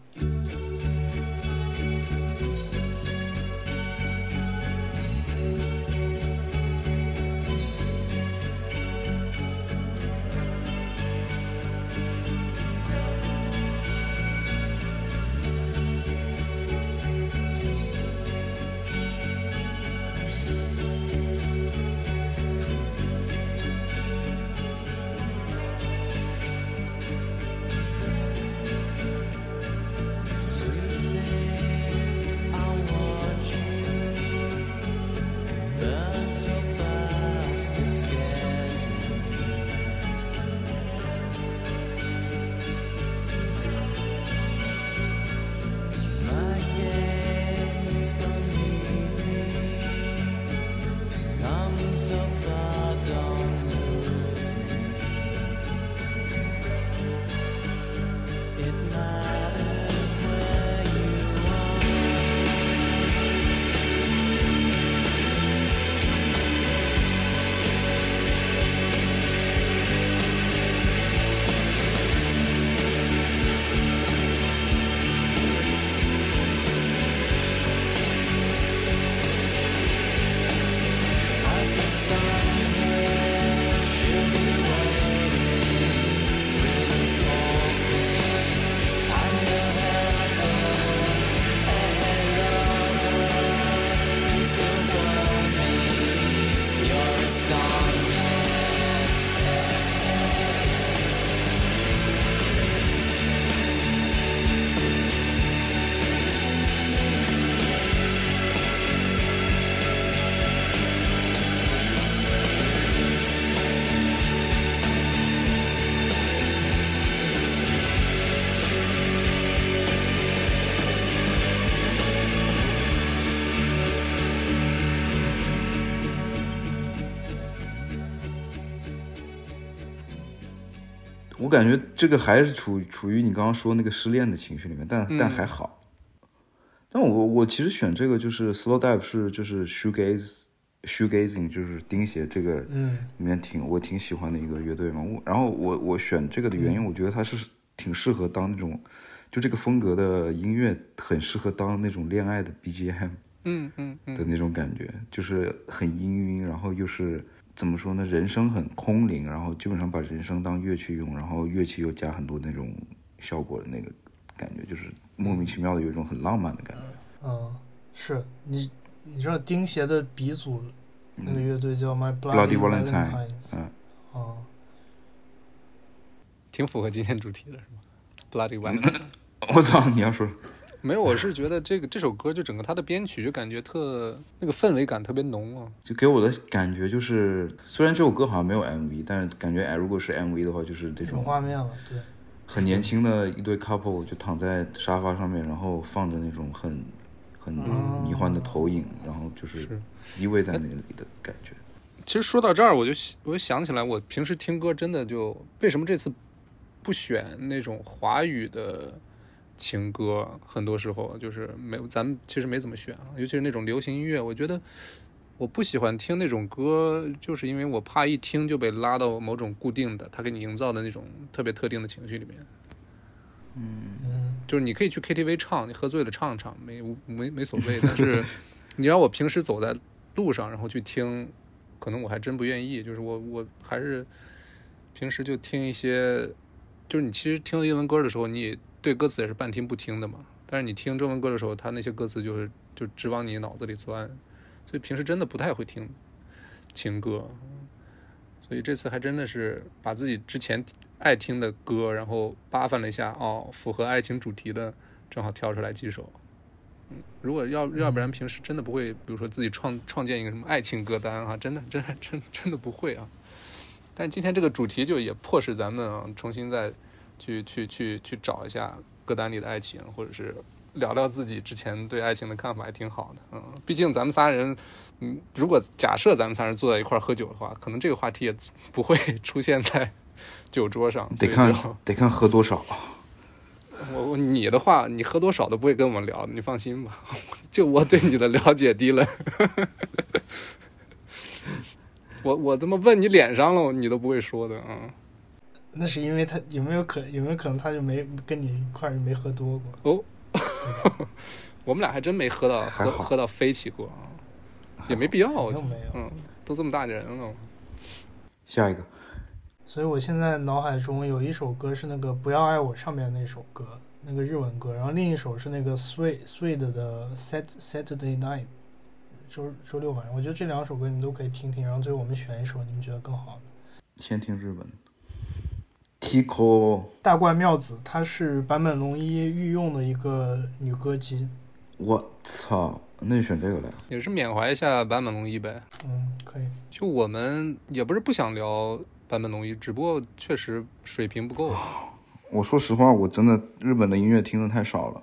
感觉这个还是处处于你刚刚说那个失恋的情绪里面，但但还好。但我我其实选这个就是 slow dive 是就是 shoegaze shoegazing 就是钉鞋这个嗯里面挺我挺喜欢的一个乐队嘛。我然后我我选这个的原因，我觉得它是挺适合当那种就这个风格的音乐很适合当那种恋爱的 BGM。嗯嗯嗯，的那种感觉，就是很氤氲，然后又是怎么说呢？人声很空灵，然后基本上把人声当乐器用，然后乐器又加很多那种效果的那个感觉，就是莫名其妙的有一种很浪漫的感觉。嗯，是你你知道钉鞋的鼻祖那个乐队叫 My Bloody Bloody Valentine，Valentines，嗯哦，挺符合今天主题的是吗？Bloody Valentine。*laughs* 我操，你要说没有，我是觉得这个这首歌就整个它的编曲就感觉特那个氛围感特别浓啊。就给我的感觉就是，虽然这首歌好像没有 MV，但是感觉哎，如果是 MV 的话，就是这种画面了，对，很年轻的一对 couple 就躺在沙发上面，然后放着那种很很迷幻的投影，然后就是是依偎在那里的感觉。其实说到这儿，我就我就想起来，我平时听歌真的就为什么这次不选那种华语的情歌？很多时候就是没有，咱们其实没怎么选啊，尤其是那种流行音乐，我觉得我不喜欢听那种歌，就是因为我怕一听就被拉到某种固定的，他给你营造的那种特别特定的情绪里面。嗯，就是你可以去 KTV 唱，你喝醉了唱唱，没没没所谓。但是 *laughs* 你让我平时走在路上，然后去听，可能我还真不愿意。就是我我还是平时就听一些，就是你其实听英文歌的时候，你也对歌词也是半听不听的嘛。但是你听中文歌的时候，他那些歌词就是就直往你脑子里钻，所以平时真的不太会听情歌。所以这次还真的是把自己之前爱听的歌，然后扒翻了一下，哦，符合爱情主题的，正好挑出来几首。嗯，如果要要不然平时真的不会，比如说自己创创建一个什么爱情歌单啊，真的真的真真的不会啊。但今天这个主题就也迫使咱们啊重新再去去去去找一下歌单里的爱情，或者是聊聊自己之前对爱情的看法，还挺好的。嗯，毕竟咱们仨人，嗯，如果假设咱们仨人坐在一块儿喝酒的话，可能这个话题也不会出现在酒桌上。得看得看喝多少。*laughs* 我我你的话，你喝多少都不会跟我们聊，你放心吧。*laughs* 就我对你的了解低了，*laughs* 我我他妈问你脸上了，你都不会说的啊。那是因为他有没有可有没有可能他就没跟你一块儿没喝多过哦？*laughs* 我们俩还真没喝到还好喝喝到飞起过啊，也没必要。我觉得又没有。嗯，都这么大人了，下一个，所以我现在脑海中有一首歌是那个《不要爱我》上面那首歌，那个日文歌，然后另一首是那个 Sweet Sweet 的 Sat Saturday Night，周周六晚上。我觉得这两首歌你们都可以听听，然后最后我们选一首你们觉得更好的。先听日文。Kiko，大怪妙子，她是坂本龙一御用的一个女歌姬。我操，那就选这个了。也是缅怀一下坂本龙一呗。嗯，可以。就我们也不是不想聊坂本龙一，只不过确实水平不够。我说实话，我真的日本的音乐听的太少了。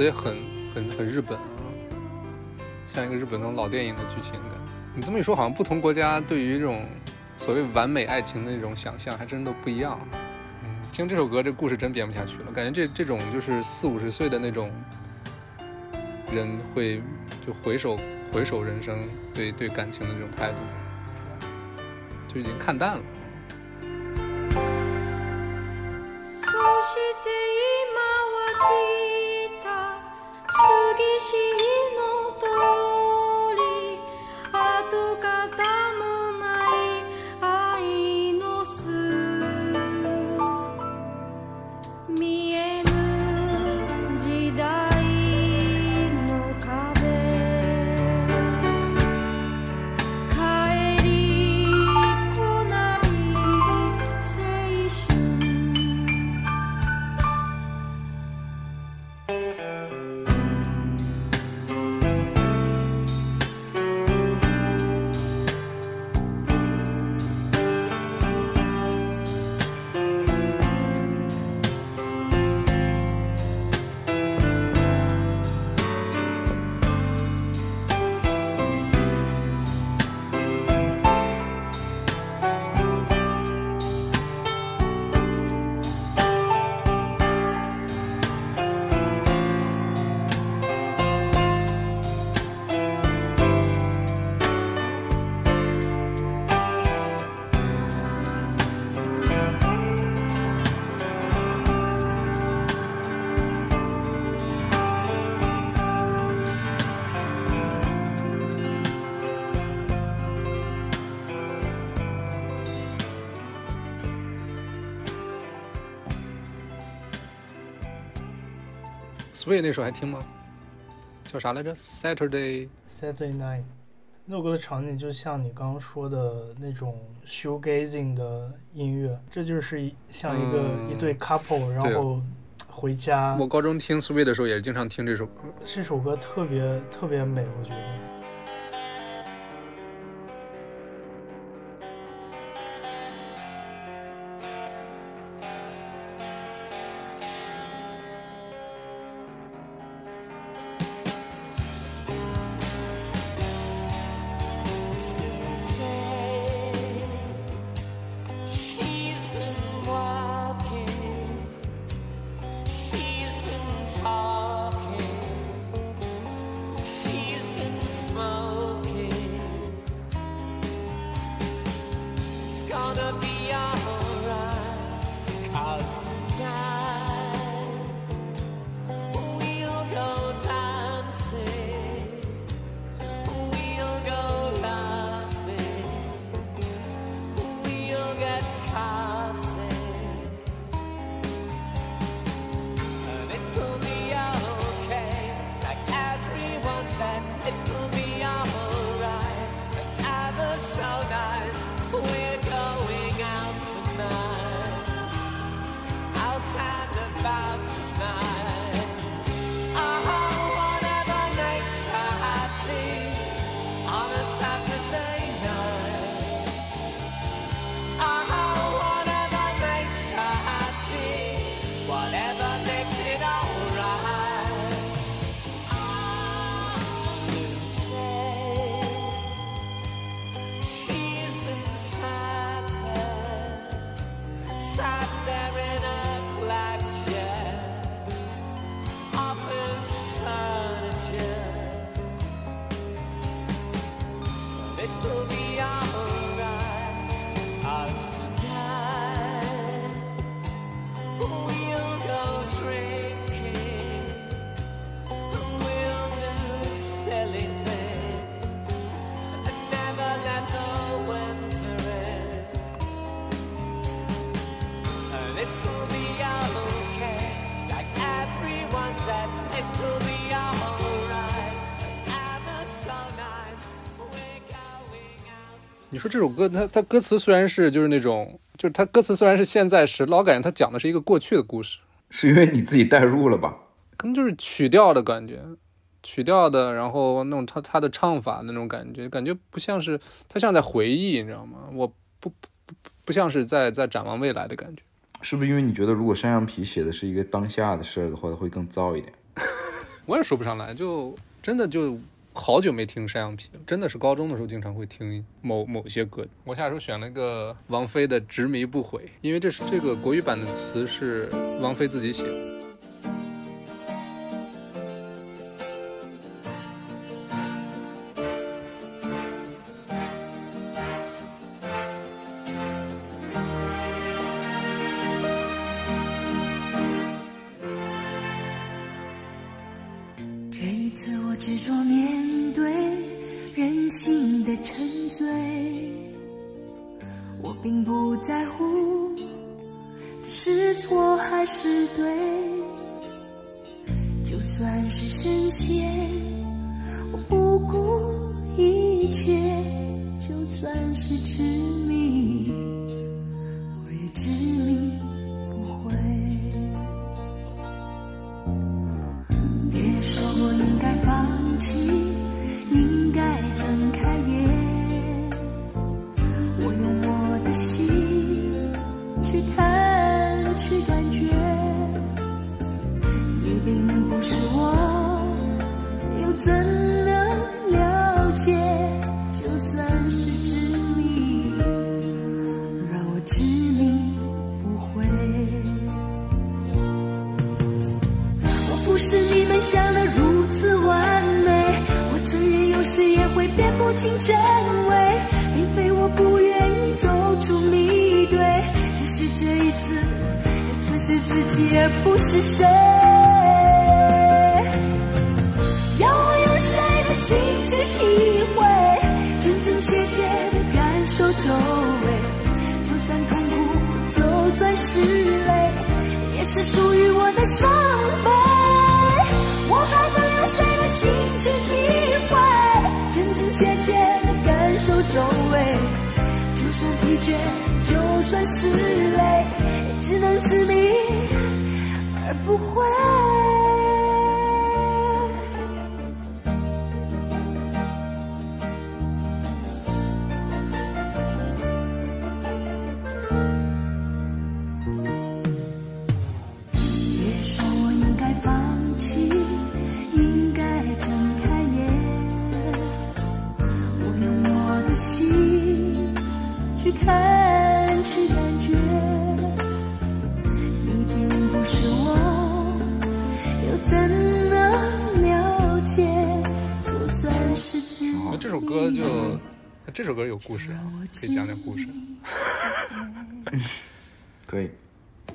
所以很很很日本啊，像一个日本那种老电影的剧情感。你这么一说，好像不同国家对于这种所谓完美爱情的那种想象，还真都不一样。嗯，听这首歌，这故事真编不下去了。感觉这这种就是四五十岁的那种人会就回首回首人生，对对感情的这种态度，就已经看淡了。Sway 那首还听吗？叫啥来着？Saturday。Saturday Night 那首歌的场景就像你刚刚说的那种 shoegazing 的音乐，这就是一像一个、嗯一对 couple，然后回家。我高中听 Sway 的时候也是经常听这首歌。这首歌特别特别美，我觉得。这首歌，它它歌词虽然是就是那种，就是它歌词虽然是现在时，老感觉它讲的是一个过去的故事，是因为你自己代入了吧？可能就是曲调的感觉，曲调的，然后那种他他的唱法那种感觉，感觉不像是他像在回忆，你知道吗？我不不不不像是在在展望未来的感觉。是不是因为你觉得如果山羊皮写的是一个当下的事儿的话，会更糟一点？*laughs* 我也说不上来，就真的就好久没听山羊皮了，真的是高中的时候经常会听某某些歌。我下手选了一个王菲的《执迷不悔》，因为这是这个国语版的词是王菲自己写的。这首歌有故事啊，可以讲讲故事。*laughs* 可以，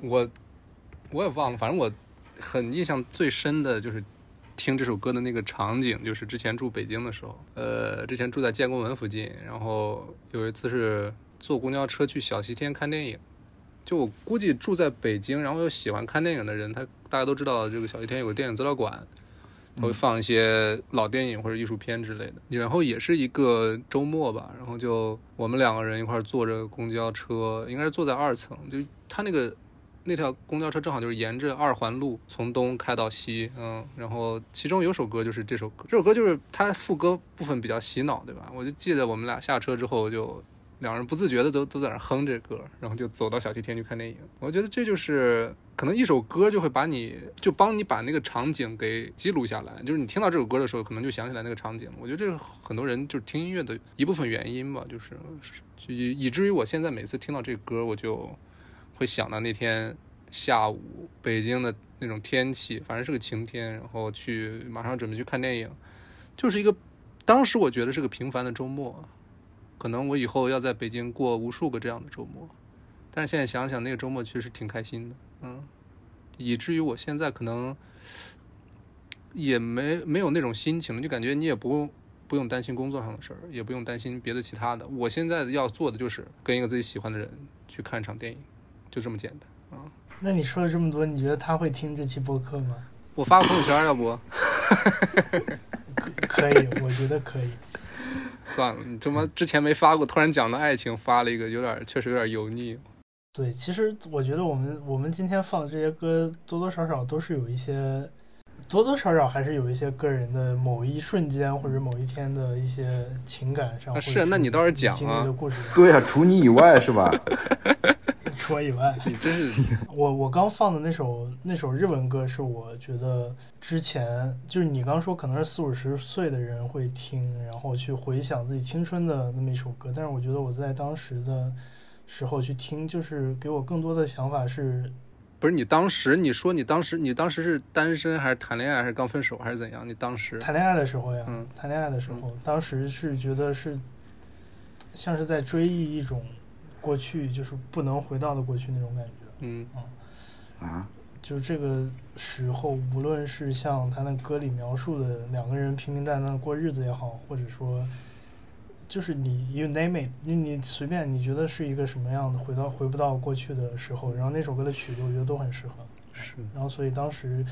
我我也忘了，反正我很印象最深的就是听这首歌的那个场景，就是之前住北京的时候，呃，之前住在建国门附近，然后有一次是坐公交车去小西天看电影。就我估计住在北京，然后又喜欢看电影的人，他大家都知道这个小西天有个电影资料馆，他会放一些老电影或者艺术片之类的。然后也是一个周末吧，然后就我们两个人一块儿坐着公交车，应该是坐在二层，就他那个那条公交车正好就是沿着二环路从东开到西，嗯，然后其中有首歌就是这首歌，这首歌就是它副歌部分比较洗脑，对吧？我就记得我们俩下车之后就两人不自觉的都都在那哼这歌，然后就走到小西天去看电影。我觉得这就是可能一首歌就会把你就帮你把那个场景给记录下来，就是你听到这首歌的时候，可能就想起来那个场景。我觉得这是很多人就是听音乐的一部分原因吧，就是以以至于我现在每次听到这歌，我就会想到那天下午北京的那种天气，反正是个晴天，然后去马上准备去看电影，就是一个当时我觉得是个平凡的周末，可能我以后要在北京过无数个这样的周末，但是现在想想那个周末确实挺开心的，嗯，以至于我现在可能也没没有那种心情了，就感觉你也不用不用担心工作上的事儿，也不用担心别的其他的。我现在要做的就是跟一个自己喜欢的人去看一场电影，就这么简单啊！那你说了这么多，你觉得他会听这期播客吗？我发个朋友圈，要不 *laughs* 可以，我觉得可以。算了，你他妈之前没发过，突然讲到爱情，发了一个，有点确实有点油腻。对，其实我觉得我们我们今天放的这些歌，多多少少都是有一些，多多少少还是有一些个人的某一瞬间或者某一天的一些情感上。啊是那你倒是讲啊经历的故事。对呀、除你以外是吧？*laughs* 除我以外，你真是 *laughs* 我我刚放的那首那首日文歌是我觉得之前就是你刚说可能是四五十岁的人会听，然后去回想自己青春的那么一首歌，但是我觉得我在当时的时候去听，就是给我更多的想法是，不是你当时你说你当时你当时是单身还是谈恋爱还是刚分手还是怎样？你当时谈恋爱的时候呀，嗯。谈恋爱的时候，当时是觉得是像是在追忆一种过去，就是不能回到的过去那种感觉。嗯。啊，就这个时候，无论是像他那歌里描述的两个人平平淡淡过日子也好，或者说，就是你 you name it，你你随便你觉得是一个什么样的，回到回不到过去的时候，然后那首歌的曲子我觉得都很适合，是然后所以当时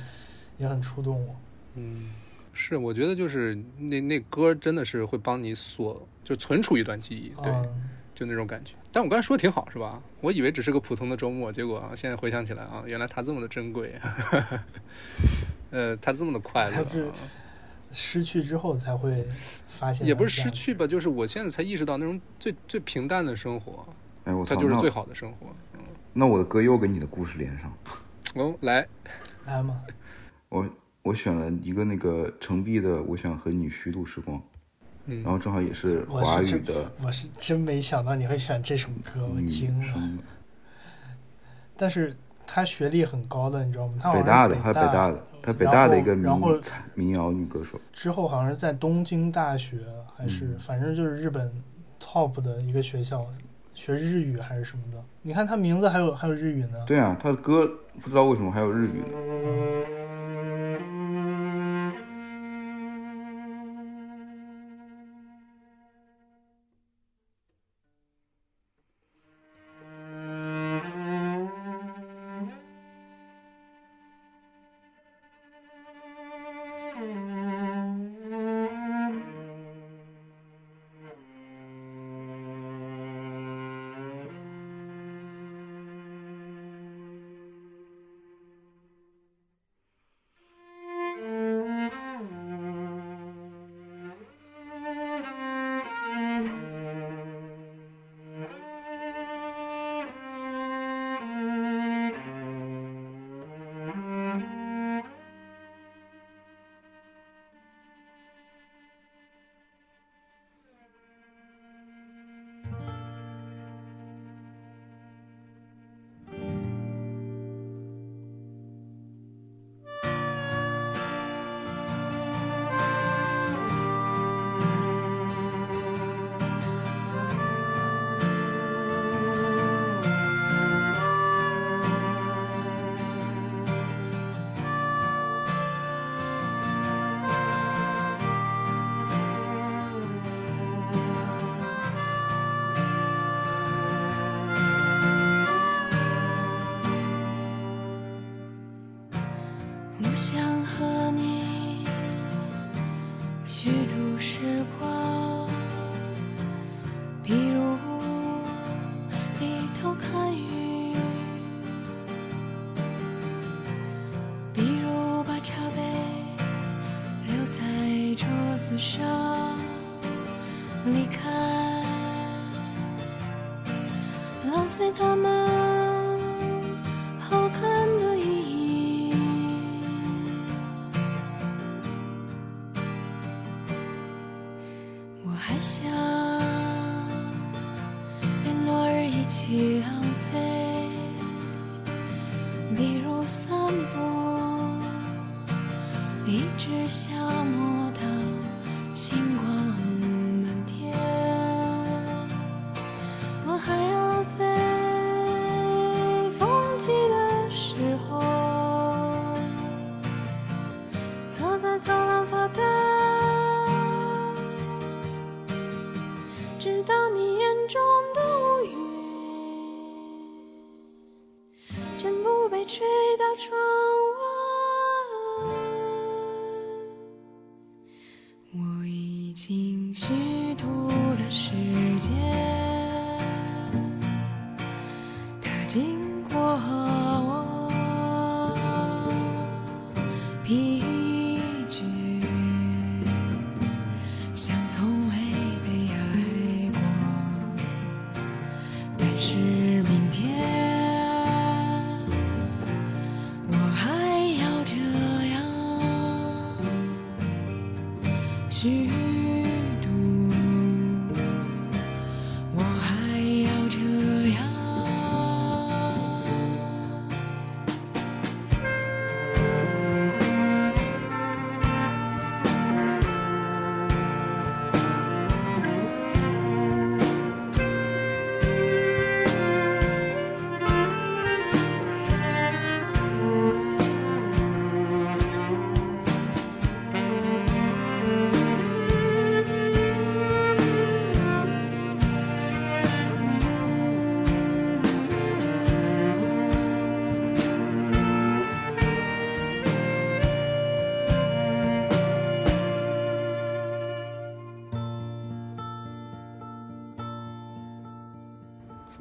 也很触动我。嗯是，我觉得就是那那歌真的是会帮你锁就存储一段记忆，对，嗯，就那种感觉。但我刚才说的挺好是吧？我以为只是个普通的周末，结果啊，现在回想起来啊，原来它这么的珍贵，*laughs* 呃，它这么的快乐。失去之后才会发现，也不是失。去吧，就是我现在才意识到那种最最平淡的生活，哎，我操，它就是最好的生活。那我的歌又跟你的故事连上。*laughs* 哦，来，来嘛，*laughs* 我我选了一个那个程璧的《我想和你虚度时光》，嗯然后正好也是华语的我是真没想到你会选这首歌，我惊了。生，但是他学历很高的，你知道吗？她北大的，她北大的，她北大的一个民民谣女歌手。之后好像是在东京大学，还是、嗯反正就是日本 top 的一个学校，学日语还是什么的。你看她名字还有还有日语呢。对啊，她的歌不知道为什么还有日语的。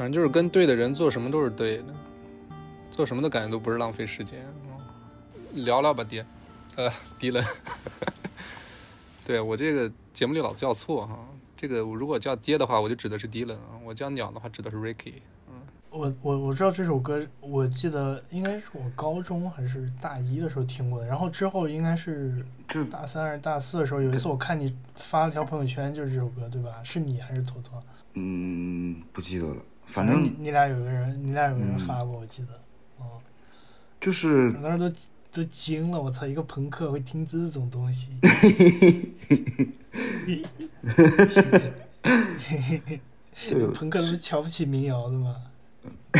反正就是跟对的人做什么都是对的，做什么的感觉都不是浪费时间。嗯聊聊吧，爹，呃，迪伦。*laughs* 对我这个节目里老叫错哈，这个我如果叫爹的话，我就指的是迪伦啊；我叫鸟的话，指的是 Ricky。嗯我我我知道这首歌，我记得应该是我高中还是大一的时候听过的，然后之后应该是这大三还是大四的时候，有一次我看你发了条朋友圈，就是这首歌，对吧？是你还是坨坨？嗯不记得了，反正正你你俩有个人，你俩有个人嗯发过，我记得。哦，就是我当时都都惊了，我操，一个朋克会听这种东西。对 *laughs* 朋克都是瞧不起民谣的嘛。*laughs*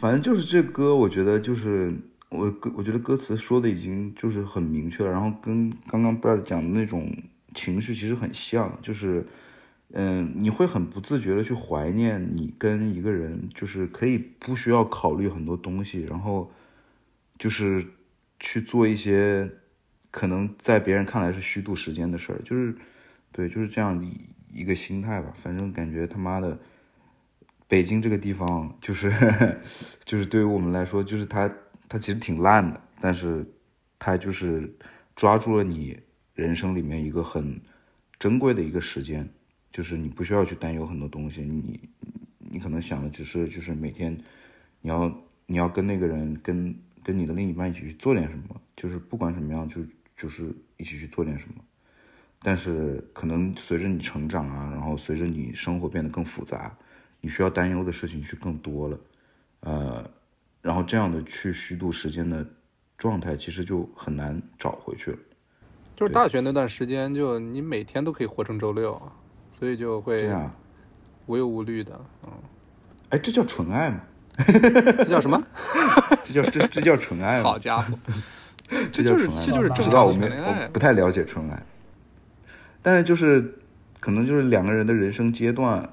反正就是这歌，我觉得就是我歌，我觉得歌词说的已经就是很明确了，然后跟刚刚 Brad 讲的那种情绪其实很像，就是嗯，你会很不自觉的去怀念你跟一个人，就是可以不需要考虑很多东西，然后就是去做一些可能在别人看来是虚度时间的事儿，就是对，就是这样一一个心态吧。反正感觉他妈的。北京这个地方，就是 *laughs* 就是对于我们来说，就是它它其实挺烂的，但是它就是抓住了你人生里面一个很珍贵的一个时间，就是你不需要去担忧很多东西，你你可能想的只是就是每天你要你要跟那个人跟跟你的另一半一起去做点什么，就是不管什么样，就就是一起去做点什么。但是可能随着你成长啊，然后随着你生活变得更复杂，你需要担忧的事情去更多了，呃，然后这样的去虚度时间的状态，其实就很难找回去了。就是大学那段时间，就你每天都可以活成周六，所以就会对啊，无忧无虑的。嗯，哎，这叫纯爱吗？*laughs* 这叫什么？*laughs* 这叫这这叫纯爱吗？好家伙，*laughs* 这就是纯爱这就是正不知道，我常没谈恋爱我不。太了解纯爱，但是就是可能就是两个人的人生阶段，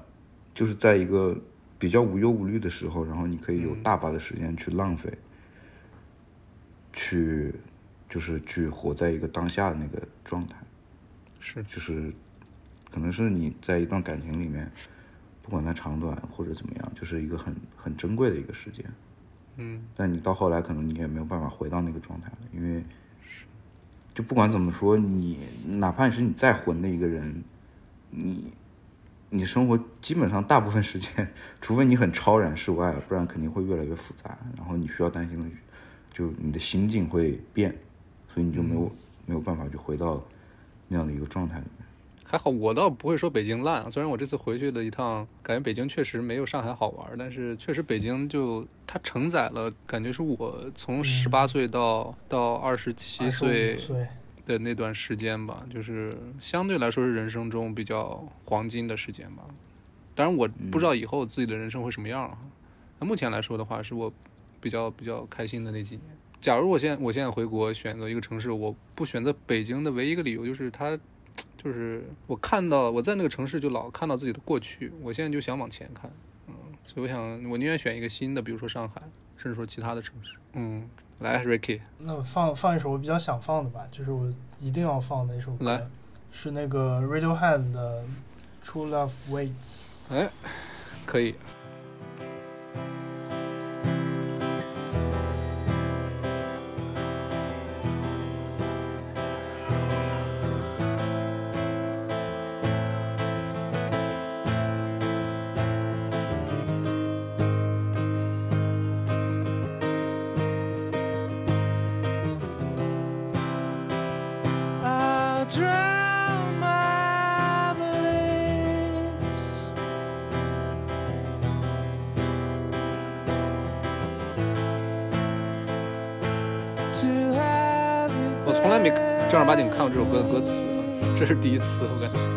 就是在一个比较无忧无虑的时候，然后你可以有嗯大把的时间去浪费，去就是去活在一个当下的那个状态，是就是可能是你在一段感情里面，不管它长短或者怎么样，就是一个很很珍贵的一个时间。嗯但你到后来可能你也没有办法回到那个状态了，因为就不管怎么说，你哪怕是你再混的一个人，你你生活基本上大部分时间，除非你很超然世外，不然肯定会越来越复杂。然后你需要担心的，就你的心境会变，所以你就没有、没有办法就回到那样的一个状态里面。还好，我倒不会说北京烂啊。虽然我这次回去了一趟，感觉北京确实没有上海好玩，但是确实北京就它承载了，感觉是我从十八岁到、到二十七岁25岁，的那段时间吧，就是相对来说是人生中比较黄金的时间吧。当然，我不知道以后自己的人生会什么样啊。那目前来说的话，是我比较比较开心的那几年。假如我现在我现在回国选择一个城市，我不选择北京的唯一一个理由就是它，就是我看到我在那个城市就老看到自己的过去，我现在就想往前看，嗯，所以我想我宁愿选一个新的，比如说上海，甚至说其他的城市。嗯，来，Ricky，那我放放一首我比较想放的吧，就是我一定要放的一首来歌，是那个 Radiohead 的《True Love Waits》。哎，可以。一次，我感觉。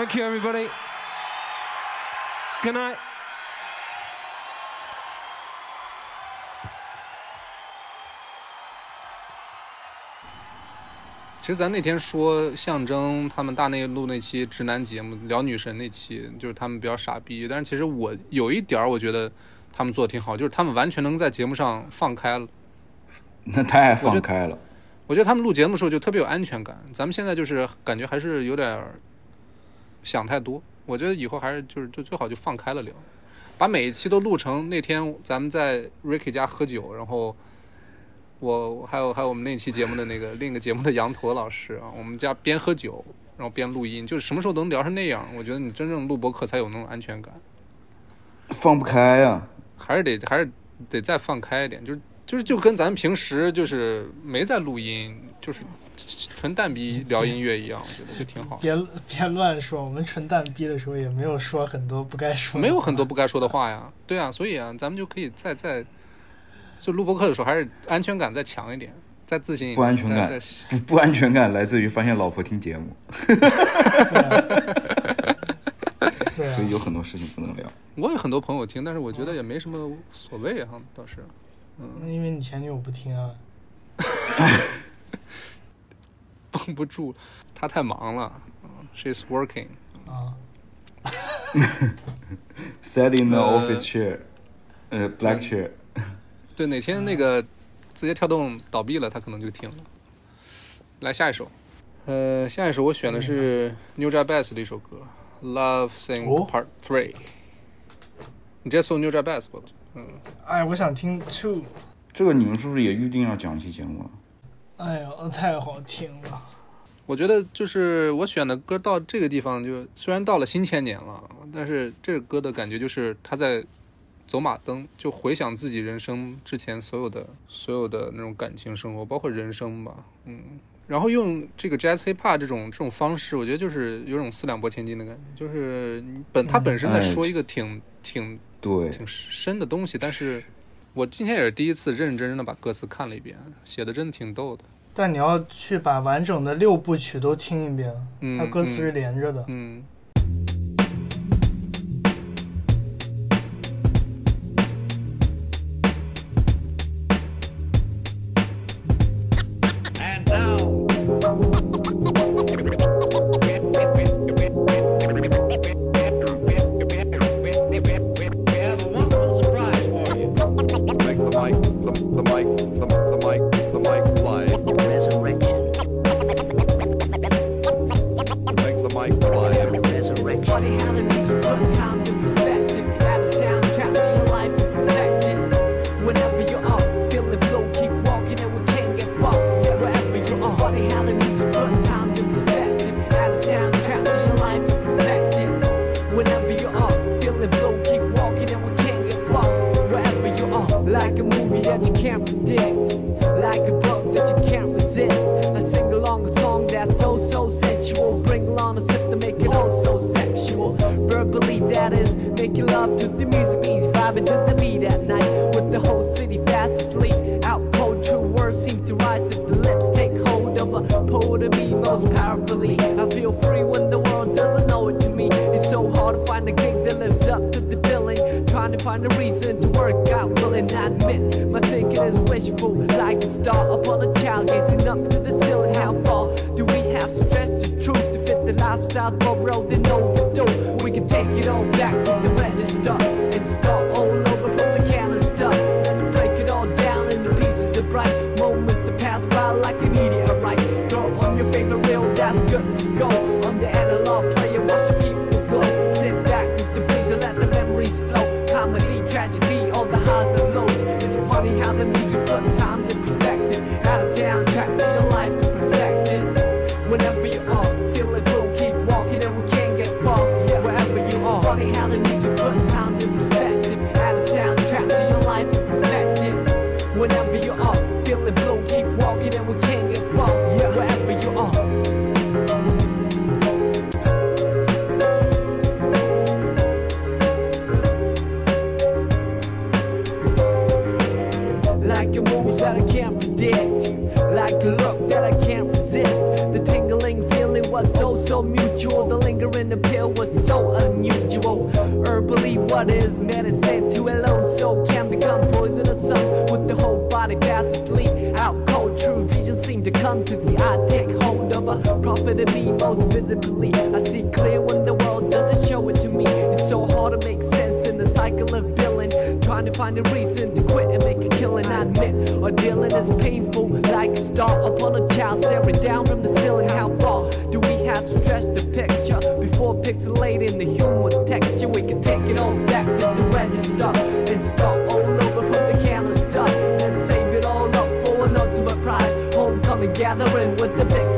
Thank you, everybody. Good night. 其实咱那天说象征他们大内录那期直男节目聊女神那期，就是他们比较傻逼，但是其实我有一点儿我觉得他们做的挺好，就是他们完全能在节目上放开了。*laughs* 那太放开了。我觉得他们录节目的时候就特别有安全感，咱们现在就是感觉还是有点儿想太多。我觉得以后还是就是就最好就放开了聊，把每一期都录成那天咱们在 Ricky 家喝酒，然后我还有还有我们那期节目的那个 *laughs* 另一个节目的羊驼老师啊，我们家边喝酒然后边录音，就是什么时候能聊成那样，我觉得你真正录播客才有那种安全感，放不开呀、还是得还是得再放开一点，就是就是就跟咱平时就是没在录音，就是纯蛋逼聊音乐一样，我觉得就挺好。别别乱说，我们纯蛋逼的时候也没有说很多不该说的话，没有很多不该说的话呀，对啊，所以啊，咱们就可以再再，就录播课的时候还是安全感再强一点，再自信一点，不安全感不不安全感来自于发现老婆听节目，对啊所以有很多事情不能聊。我有很多朋友听，但是我觉得也没什么所谓哈，倒是。那因为你前女友不听啊，*laughs* 绷不住，他太忙了嗯，she's working。啊，Sat in the 呃 office chair，呃，black chair。对，哪天那个字节跳动倒闭了，他可能就听了。来下一首，呃，下一首我选的是 New Jack Bass 的一首歌《Love Sing 哦 Part Three》。你直接搜 New Jack Bass 吧。嗯哎，我想听 Two，这个你们是不是也预定要讲期节目了？哎呀，太好听了，我觉得就是我选的歌到这个地方就，虽然到了新千年了，但是这个歌的感觉就是他在走马灯，就回想自己人生之前所有的所有的那种感情生活，包括人生吧，嗯。然后用这个 jazz hip hop 这种这种方式，我觉得就是有种四两拨千斤的感觉，就是本他本身在哎说一个挺挺对，挺深的东西，但是我今天也是第一次认认真真的把歌词看了一遍，写的真的挺逗的。但你要去把完整的六部曲都听一遍，嗯，它歌词是连着的。嗯。Prophet me most visibly. I see clear when the world doesn't show it to me. It's so hard to make sense in the cycle of billing. Trying to find a reason to quit and make a killing. I admit, or dealing is painful. Like a star upon a child staring down from the ceiling. How far do we have to stretch the picture before pixelating the human texture? We can take it all back to the register and start all over from the canister and save it all up for an ultimate prize. Homecoming gathering with the big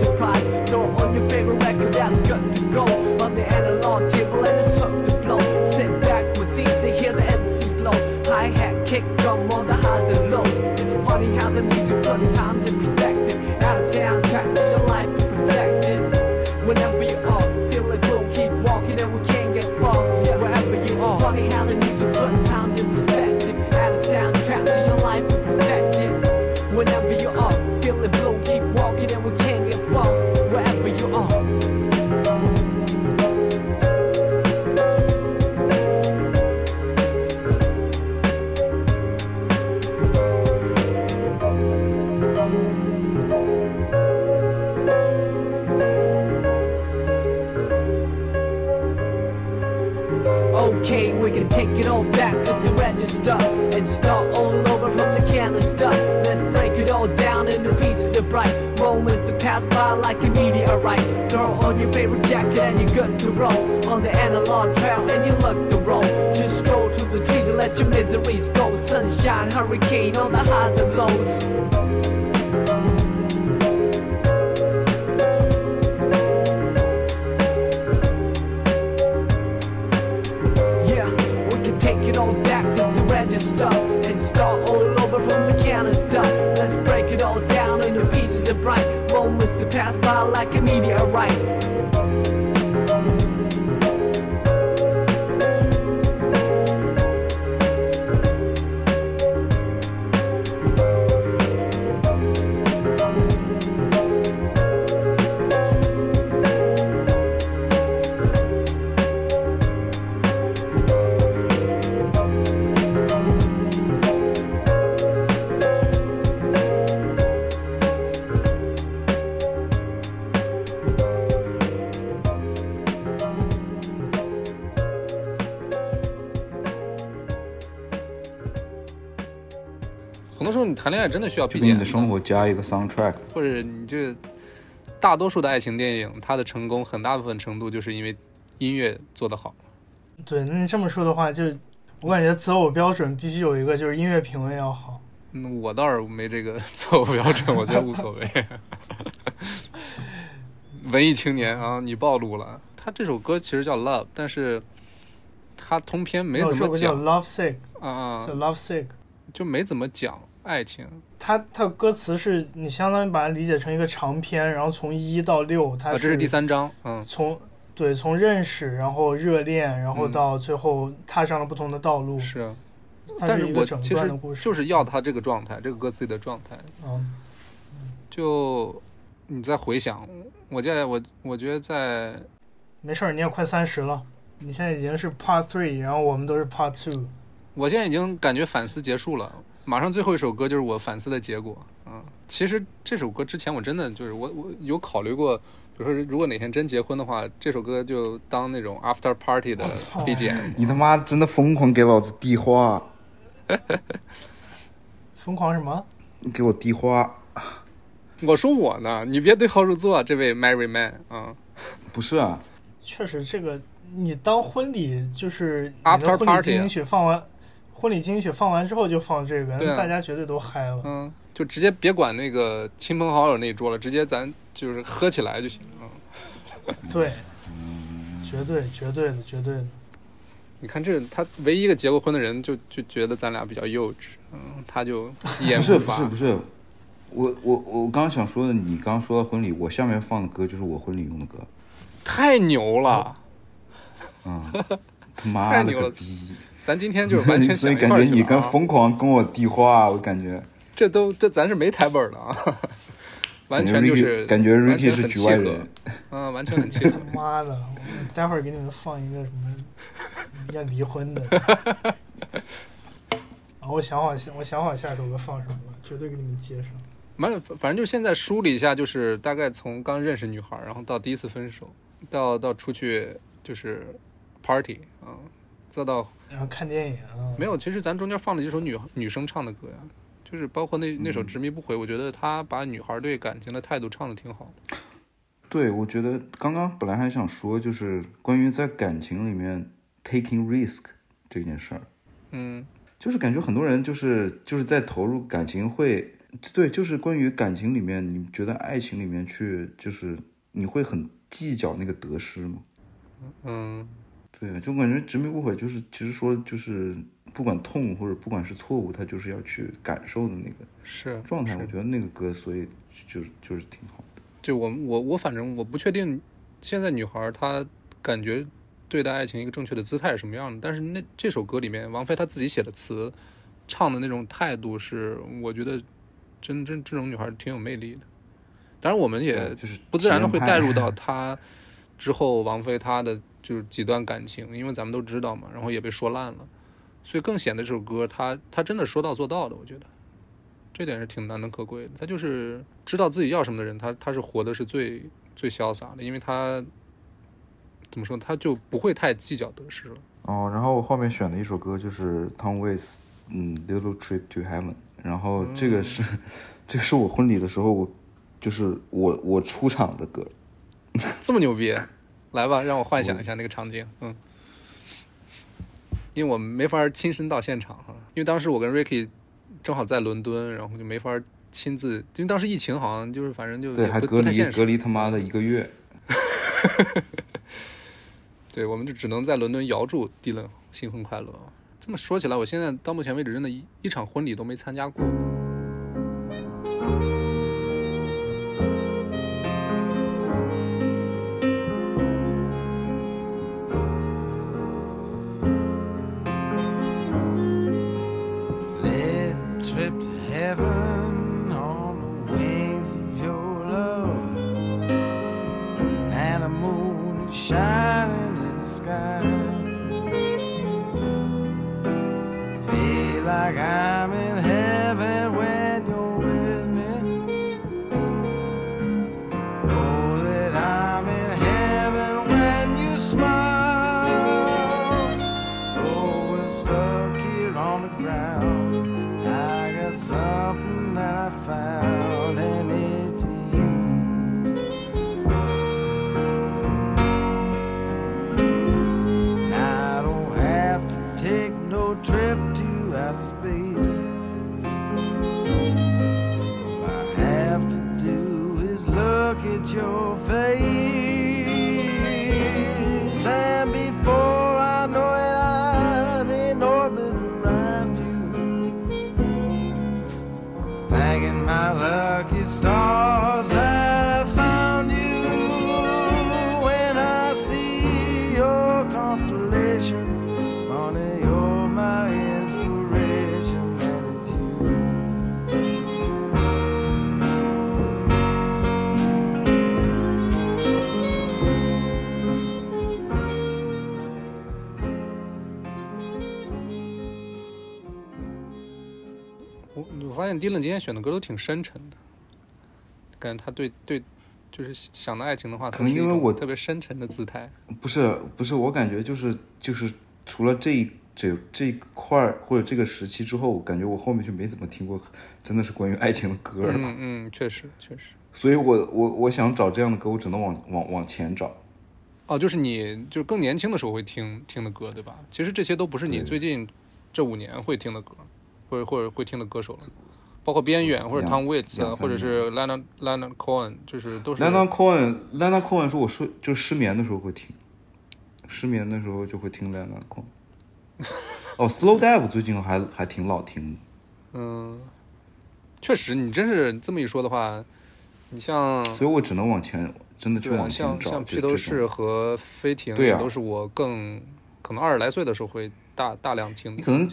jacket and you're good to roll on the analog trail and you look the roll. Just stroll to the trees and let your miseries go. Sunshine, hurricane on the highs and lows. Yeah, we can take it all back to the register and start all over from the canister. Let's break it all down into pieces of bright moments that pass by like a meteorite. 恋爱真的需要就给你的生活加一个 soundtrack。或者你这大多数的爱情电影，它的成功很大部分程度就是因为音乐做得好。对，那你这么说的话，就我感觉择偶标准必须有一个，就是音乐品味要好。嗯，我倒是没这个择偶标准，我觉得无所谓。*laughs* 文艺青年啊，你暴露了。他这首歌其实叫《Love》，但是他通篇没怎有首歌叫么讲 Love Sick，啊啊叫，Love Sick。就没怎么讲爱情。它它歌词是你相当于把它理解成一个长篇，然后从一到六，它是第三章，嗯，从对从认识，然后热恋，然后嗯到最后踏上了不同的道路，是但是我其实段的故事。就是要他这个状态，这个歌词里的状态。嗯，就你再回想，我在我我觉得在没事儿，你也快三十了，你现在已经是 Part Three，然后我们都是 Part Two。我现在已经感觉反思结束了，马上最后一首歌就是我反思的结果。嗯，其实这首歌之前我真的就是我我有考虑过，比如说如果哪天真结婚的话，这首歌就当那种 after party 的我操 BGM。你他妈真的疯狂给老子递花，*laughs* 疯狂什么？你给我递花，我说我呢，你别对号入座，这位 Mary Man 啊、不是啊？确实，这个你当婚礼就是 After party 进行曲放完，婚礼进行曲放完之后就放这个，啊大家绝对都嗨了。嗯，就直接别管那个亲朋好友那一桌了，直接咱就是喝起来就行。嗯，对，绝对绝对的绝对的。你看这他唯一一个结过婚的人就就觉得咱俩比较幼稚，嗯，他就一言不是不。是不是，我我我刚刚想说的，你刚刚说到婚礼，我下面放的歌就是我婚礼用的歌，太牛了！嗯、*laughs* 他妈了太牛了个逼！咱今天就是完全 *laughs* 所以感觉你跟疯狂跟我递话，我感觉这都这咱是没台本的啊。*laughs* 完全就是感觉完 Ricky 全是很契合局外人，嗯，完全很契合。*laughs* 妈的，我待会儿给你们放一个什么要离婚的。啊，我想好下，我想好下首歌放什么了，绝对给你们接上。反正反正就现在梳理一下，就是大概从刚认识女孩，然后到第一次分手，到到出去就是 party 啊、再到然后看电影啊，没有，其实咱中间放了几首女女生唱的歌呀，就是包括那那首《执迷不悔》，我觉得他把女孩对感情的态度唱的挺好。对，我觉得刚刚本来还想说，就是关于在感情里面 taking risk 这件事儿，嗯就是感觉很多人就是就是在投入感情会，对，就是关于感情里面，你觉得爱情里面去，就是你会很计较那个得失吗？嗯，对，就感觉执迷不悔，就是其实说就是不管痛或者不管是错误，他就是要去感受的那个是状态。我觉得那个歌，所以就是就是挺好的。就我我我反正我不确定现在女孩她感觉对待爱情一个正确的姿态是什么样的，但是那这首歌里面王菲她自己写的词，唱的那种态度是我觉得真真这种女孩挺有魅力的。当然我们也就是不自然的会带入到 *laughs* 她之后王菲她的就是几段感情，因为咱们都知道嘛，然后也被说烂了，所以更显得这首歌他他真的说到做到的，我觉得。这点是挺难能可贵的。他就是知道自己要什么的人，他他是活的是最最潇洒的，因为他怎么说，他就不会太计较得失了。哦，然后我后面选的一首歌就是 Tom Waits，嗯，《Little Trip to Heaven》，然后这个是、*laughs* 这个是我婚礼的时候，我就是我我出场的歌。这么牛逼，来吧，让我幻想一下那个场景。嗯，因为我没法亲身到现场哈，因为当时我跟 Ricky 正好在伦敦，然后就没法亲自，因为当时疫情好像就是反正就对，还隔离隔离他妈的一个月。对，我们就只能在伦敦遥祝迪伦新婚快乐。这么说起来，我现在到目前为止真的一一场婚礼都没参加过。现迪伦今天选的歌都挺深沉的，感觉他对对，就是想到爱情的话，可能因为我特别深沉的姿态。不是不是，我感觉就是就是除了这一这这一块儿或者这个时期之后，我感觉我后面就没怎么听过真的是关于爱情的歌了。嗯嗯，确实确实。所以我我我想找这样的歌，我只能往往往前找。哦，就是你就更年轻的时候会听听的歌，对吧？其实这些都不是你最近这五年会听的歌，或者或者会听的歌手了，包括边远或者两 Tom Waits 或者是 Leonard Leonard Cohen，就是都是 Leonard Cohen，Leonard Cohen 是我睡就失眠的时候会听，失眠的时候就会听 Leonard Cohen。哦，Slow Dive 最近还还挺老听的。*laughs* 嗯，确实，你真是这么一说的话，你像所以我只能往前，真的去往前找。像像披头士和飞艇，对啊也都是我更可能二十来岁的时候会大大量听的你可能。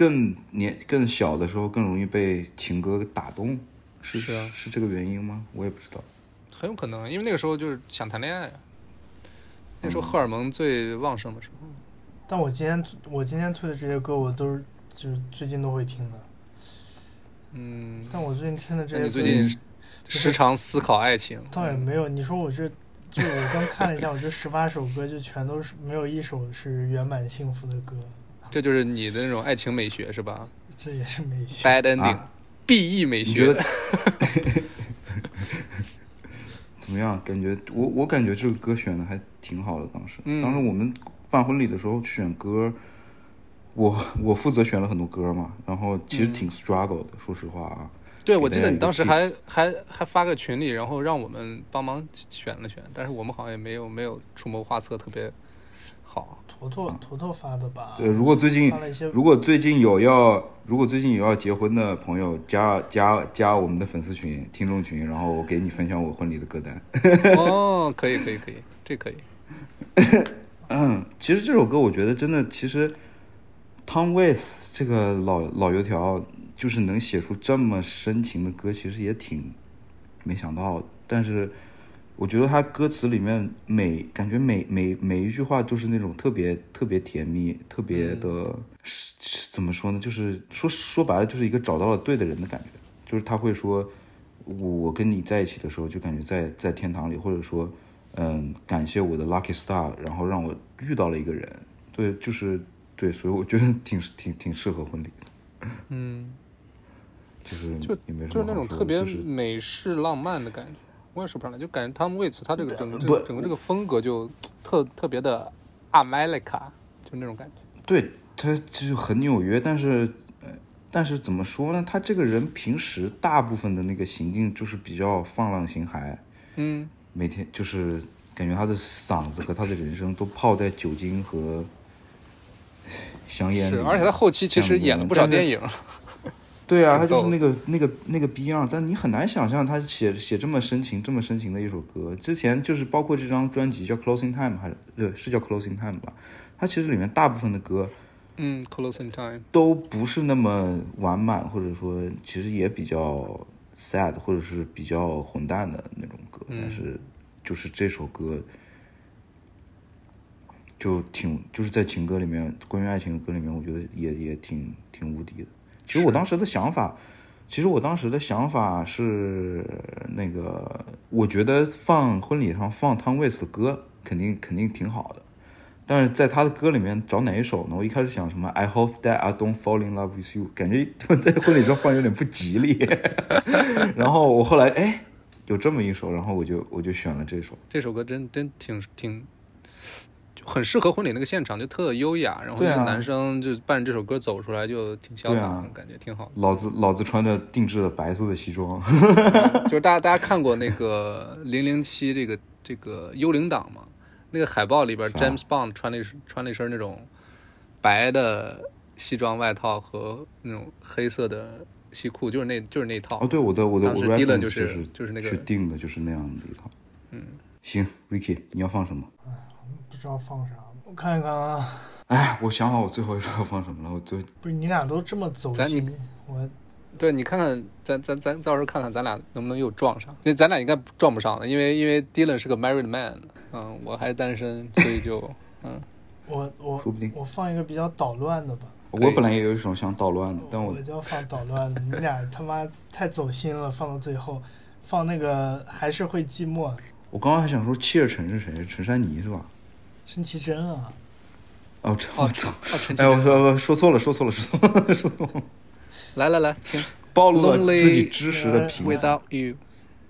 更年更小的时候更容易被情歌打动。是是啊是这个原因吗？我也不知道。很有可能，因为那个时候就是想谈恋爱，那时候荷尔蒙最旺盛的时候。但我今天我今天推的这些歌，我都是就是最近都会听的。嗯，但我最近听的这那些歌，你最近时常思考爱情？*laughs* 倒也没有。你说我这，就我刚看了一下，我这十八首歌就全都是没有一首是圆满幸福的歌，这就是你的那种爱情美学是吧这也是美学。？Bad ending，啊 B E 美学。*laughs* 怎么样？感觉我我感觉这个歌选的还挺好的。当时，嗯当时我们办婚礼的时候选歌，我我负责选了很多歌嘛，然后其实嗯挺 struggle 的，说实话啊。对，我记得你当时还还还发个群里，然后让我们帮忙选了选，但是我们好像也没有没有出谋划策特别好。坨坨坨坨发的吧？对，如果最近发了一些如果最近有要如果最近有要结婚的朋友，加加加我们的粉丝群、听众群，然后我给你分享我婚礼的歌单。*laughs* 哦，可以可以可以，这可以。嗯，其实这首歌我觉得真的，其实 Tom Waits 这个老老油条，就是能写出这么深情的歌，其实也挺没想到的。但是我觉得他歌词里面每感觉每每每一句话都是那种特别特别甜蜜，特别的、怎么说呢？就是说说白了，就是一个找到了对的人的感觉。就是他会说，我我跟你在一起的时候，就感觉在在天堂里，或者说，嗯，感谢我的 lucky star，然后让我遇到了一个人。对，就是对，所以我觉得挺挺挺适合婚礼的，嗯，就是就就是那种特别美式浪漫的感觉，我也说不上来，就感觉 Tom Waits 他这个整个这个整个这个风格就特特别的 America，就那种感觉。对他就是很纽约，但是呃，但是怎么说呢？他这个人平时大部分的那个行径就是比较放浪形骸，嗯，每天就是感觉他的嗓子和他的人生都泡在酒精和香烟里是，而且他后期其实演了不少电影。对啊，他就是那个那个那个逼样，但你很难想象他写写这么深情、这么深情的一首歌。之前就是包括这张专辑叫《Closing Time》，还是对，是叫《Closing Time》吧？它其实里面大部分的歌嗯，Close in Time。都不是那么完满，或者说其实也比较 sad，或者是比较混蛋的那种歌。嗯但是就是这首歌就挺就是在情歌里面，关于爱情的歌里面，我觉得也也挺挺无敌的。其实我当时的想法，其实我当时的想法是那个，我觉得放婚礼上放汤唯斯的歌肯定肯定挺好的，但是在他的歌里面找哪一首呢？我一开始想什么 I hope that I don't fall in love with you，感觉在婚礼上放有点不吉利。*laughs* 然后我后来哎有这么一首，然后我就我就选了这首。这首歌真真挺挺，就很适合婚礼那个现场，就特优雅。然后对啊一个男生就伴着这首歌走出来，就挺潇洒感觉挺好的。老子老子穿着定制的白色的西装，*laughs* 就是大家大家看过那个零零七这个这个幽灵党嘛？那个海报里边，James Bond 穿了一身穿了一身那种白的西装外套和那种黑色的西裤，就是那就是那套。哦，对，我的我的我当时 Dylan 就就是是就是那个去定的就是那样的一套。嗯，行，Ricky，你要放什么？不知道放啥，我看一看啊。哎，我想好我最后一首要放什么了，我最不是你俩都这么走心，我对你看看，咱咱咱到时候看看咱俩能不能又撞上。因为咱俩应该撞不上的，因为因为 Dylan 是个 married man，嗯，我还是单身，所以就嗯，*laughs* 我我说不定我放一个比较捣乱的吧。我本来也有一种想捣乱的，但我我就要放捣乱的，你俩他妈太走心了，放到最后，放那个还是会寂寞，我刚刚还想说切尔陈是谁？陈珊妮是吧？申奇珍啊，哦，这哦我操！哦，陈绮哎，我贞，说我说错了，说错了，说错了，说错了，*laughs* 来来来，听暴露了自己知识的平台。Without You，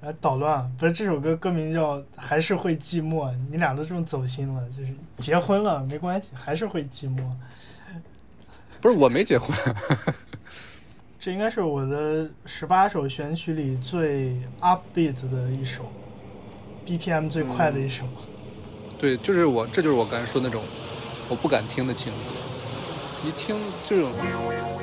来捣乱，不是这首歌歌名叫《还是会寂寞》，你俩都这么走心了，就是结婚了没关系，还是会寂寞。不是我没结婚，*laughs* 这应该是我的十八首选曲里最 upbeat 的一首，BPM 最快的一首。对，就是我，这就是我刚才说那种我不敢听的情歌，一听这种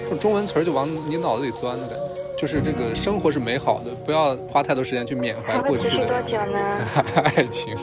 这种中文词儿就往你脑子里钻的感觉。就是这个生活是美好的，不要花太多时间去缅怀过去的 *laughs* 爱情。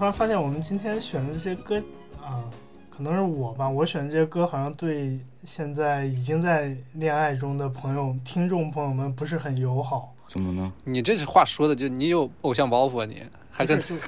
突然发现我们今天选的这些歌啊，可能是我吧，我选的这些歌好像对现在已经在恋爱中的朋友、听众朋友们不是很友好。怎么呢？你这话说的就你有偶像包袱啊你，还跟不是就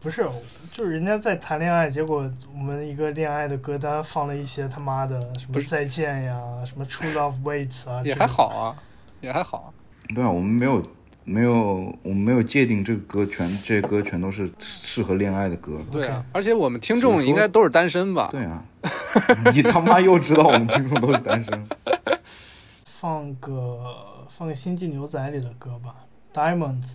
不是，就是人家在谈恋爱，结果我们一个恋爱的歌单放了一些他妈的什么再见呀，什么 True Love Waits 啊，也还好啊，也还好啊。对啊，我们没有没有我们没有界定这个歌全这些歌全都是适合恋爱的歌。对啊而且我们听众应该都是单身吧？对啊，*laughs* 你他妈又知道我们听众都是单身。*laughs* 放个放个《星际牛仔》里的歌吧，Diamonds。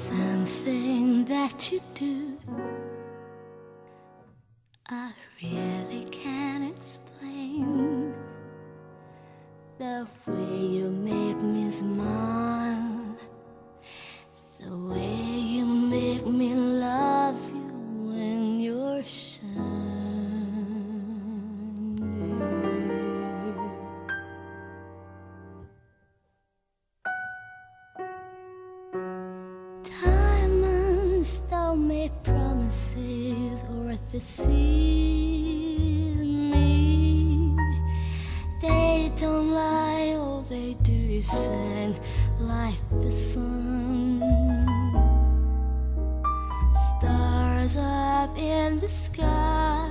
Something that you do, I really can't explain. The way you make me smile, the way worth deceiving me. They don't lie, all they do is shine like the sun. Stars up in the sky,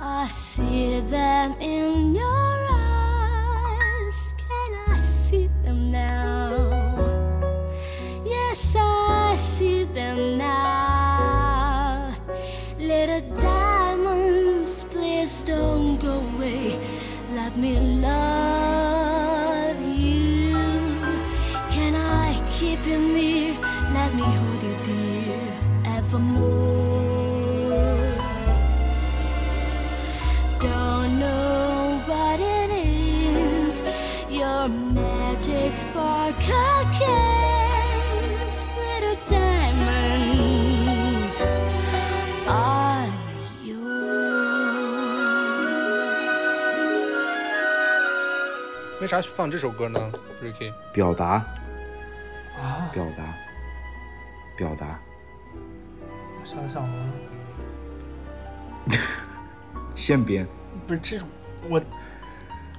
I see them in your 啥放这首歌呢，Ricky？表达，啊，表达，表达，我想想啊，*laughs* 现编。不是这种，我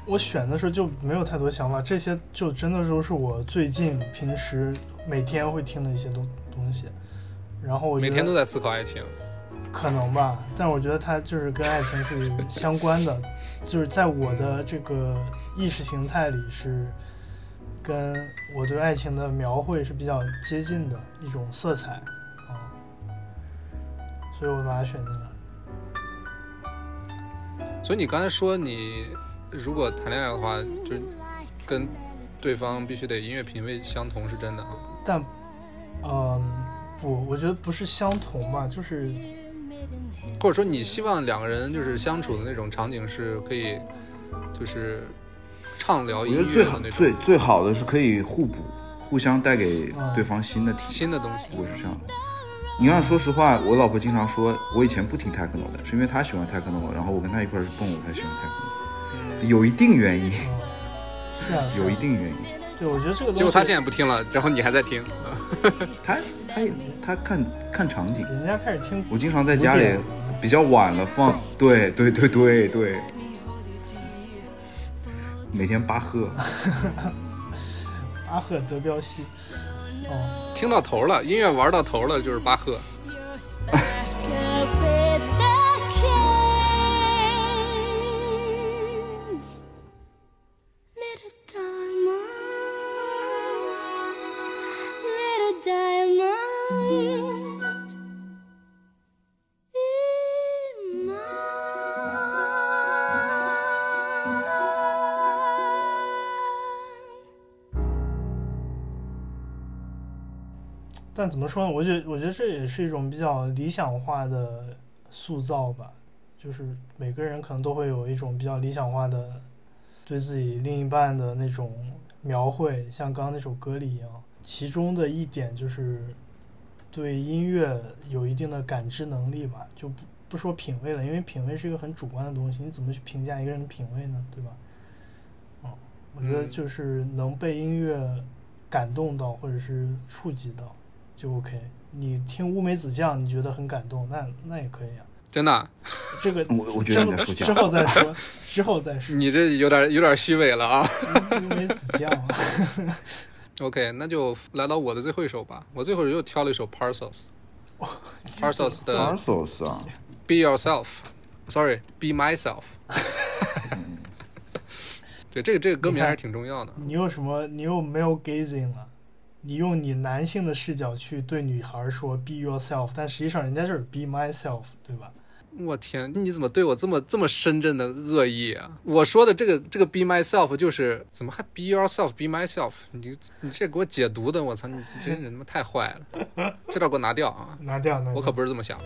我选的时候就没有太多想法，这些就真的都是我最近平时每天会听的一些东东西，然后我每天都在思考爱情。可能吧，但我觉得它就是跟爱情是相关的，就是在我的这个意识形态里是跟我对爱情的描绘是比较接近的一种色彩啊，所以我把它选进来。所以你刚才说你如果谈恋爱的话，就是跟对方必须得音乐品味相同，是真的啊。但，嗯，不，我觉得不是相同吧，就是或者说你希望两个人就是相处的那种场景是可以，就是畅聊我音觉得最好乐的那种最最好的是可以互补，互相带给嗯对方新的体验。新的东西。我是这样的。你看，说实话，我老婆经常说，我以前不听 techno 的，是因为她喜欢 techno，然后我跟她一块儿蹦，我才喜欢 techno，有一定原因，嗯，是啊，是啊有一定原因。对，我觉得这个东西，结果她现在不听了，然后你还在听。*laughs* 她她也她看看场景，人家开始听我经常在家里比较晚了放，对对对对对，每天巴赫，*laughs* 巴赫德彪西，哦，听到头了，音乐玩到头了就是巴赫。但怎么说呢？我觉得，我觉得这也是一种比较理想化的塑造吧，就是每个人可能都会有一种比较理想化的对自己另一半的那种描绘，像刚刚那首歌里一样。其中的一点就是对音乐有一定的感知能力吧，就不不说品味了，因为品味是一个很主观的东西，你怎么去评价一个人的品味呢？对吧？嗯，我觉得嗯就是能被音乐感动到或者是触及到就 OK。你听乌梅子酱，你觉得很感动，那那也可以啊。真的，这个我我觉得你在说假之后再说，之后再说。你这有点有点虚伪了啊。乌梅子酱啊，OK，那就来到我的最后一首吧。我最后又挑了一首 Parcels。*laughs* Parcels 的 Parcels 啊，Be Yourself，Sorry，Be Myself。*laughs* 对，这个这个歌名还是挺重要的。你又什么？你又没有 gazing 了？你用你男性的视角去对女孩说 be yourself，但实际上人家就是 be myself，对吧？我天，你怎么对我这么这么深沉的恶意啊？我说的这个这个 be myself 就是怎么还 be yourself be myself？你你这给我解读的，我操，你你这人他妈太坏了！这段给我拿掉啊！*laughs* 拿掉，拿掉。我可不是这么想。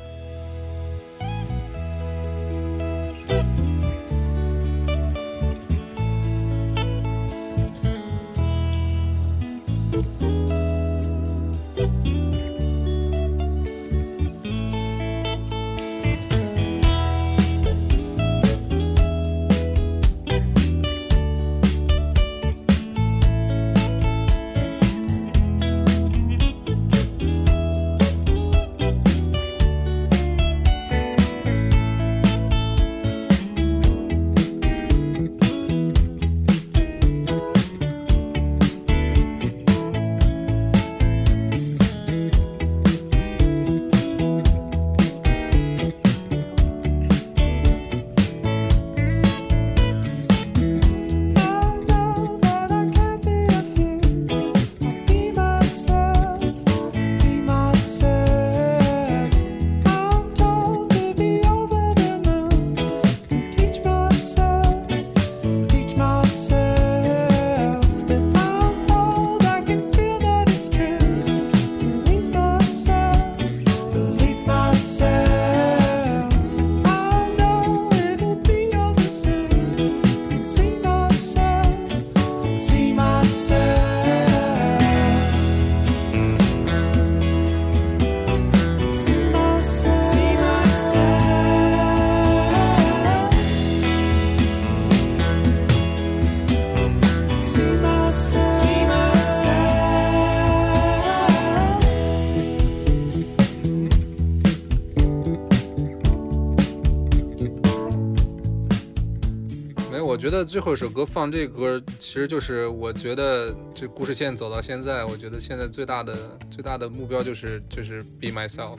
得最后一首歌放这歌，其实就是我觉得这故事线走到现在，我觉得现在最大的最大的目标就是就是 be myself，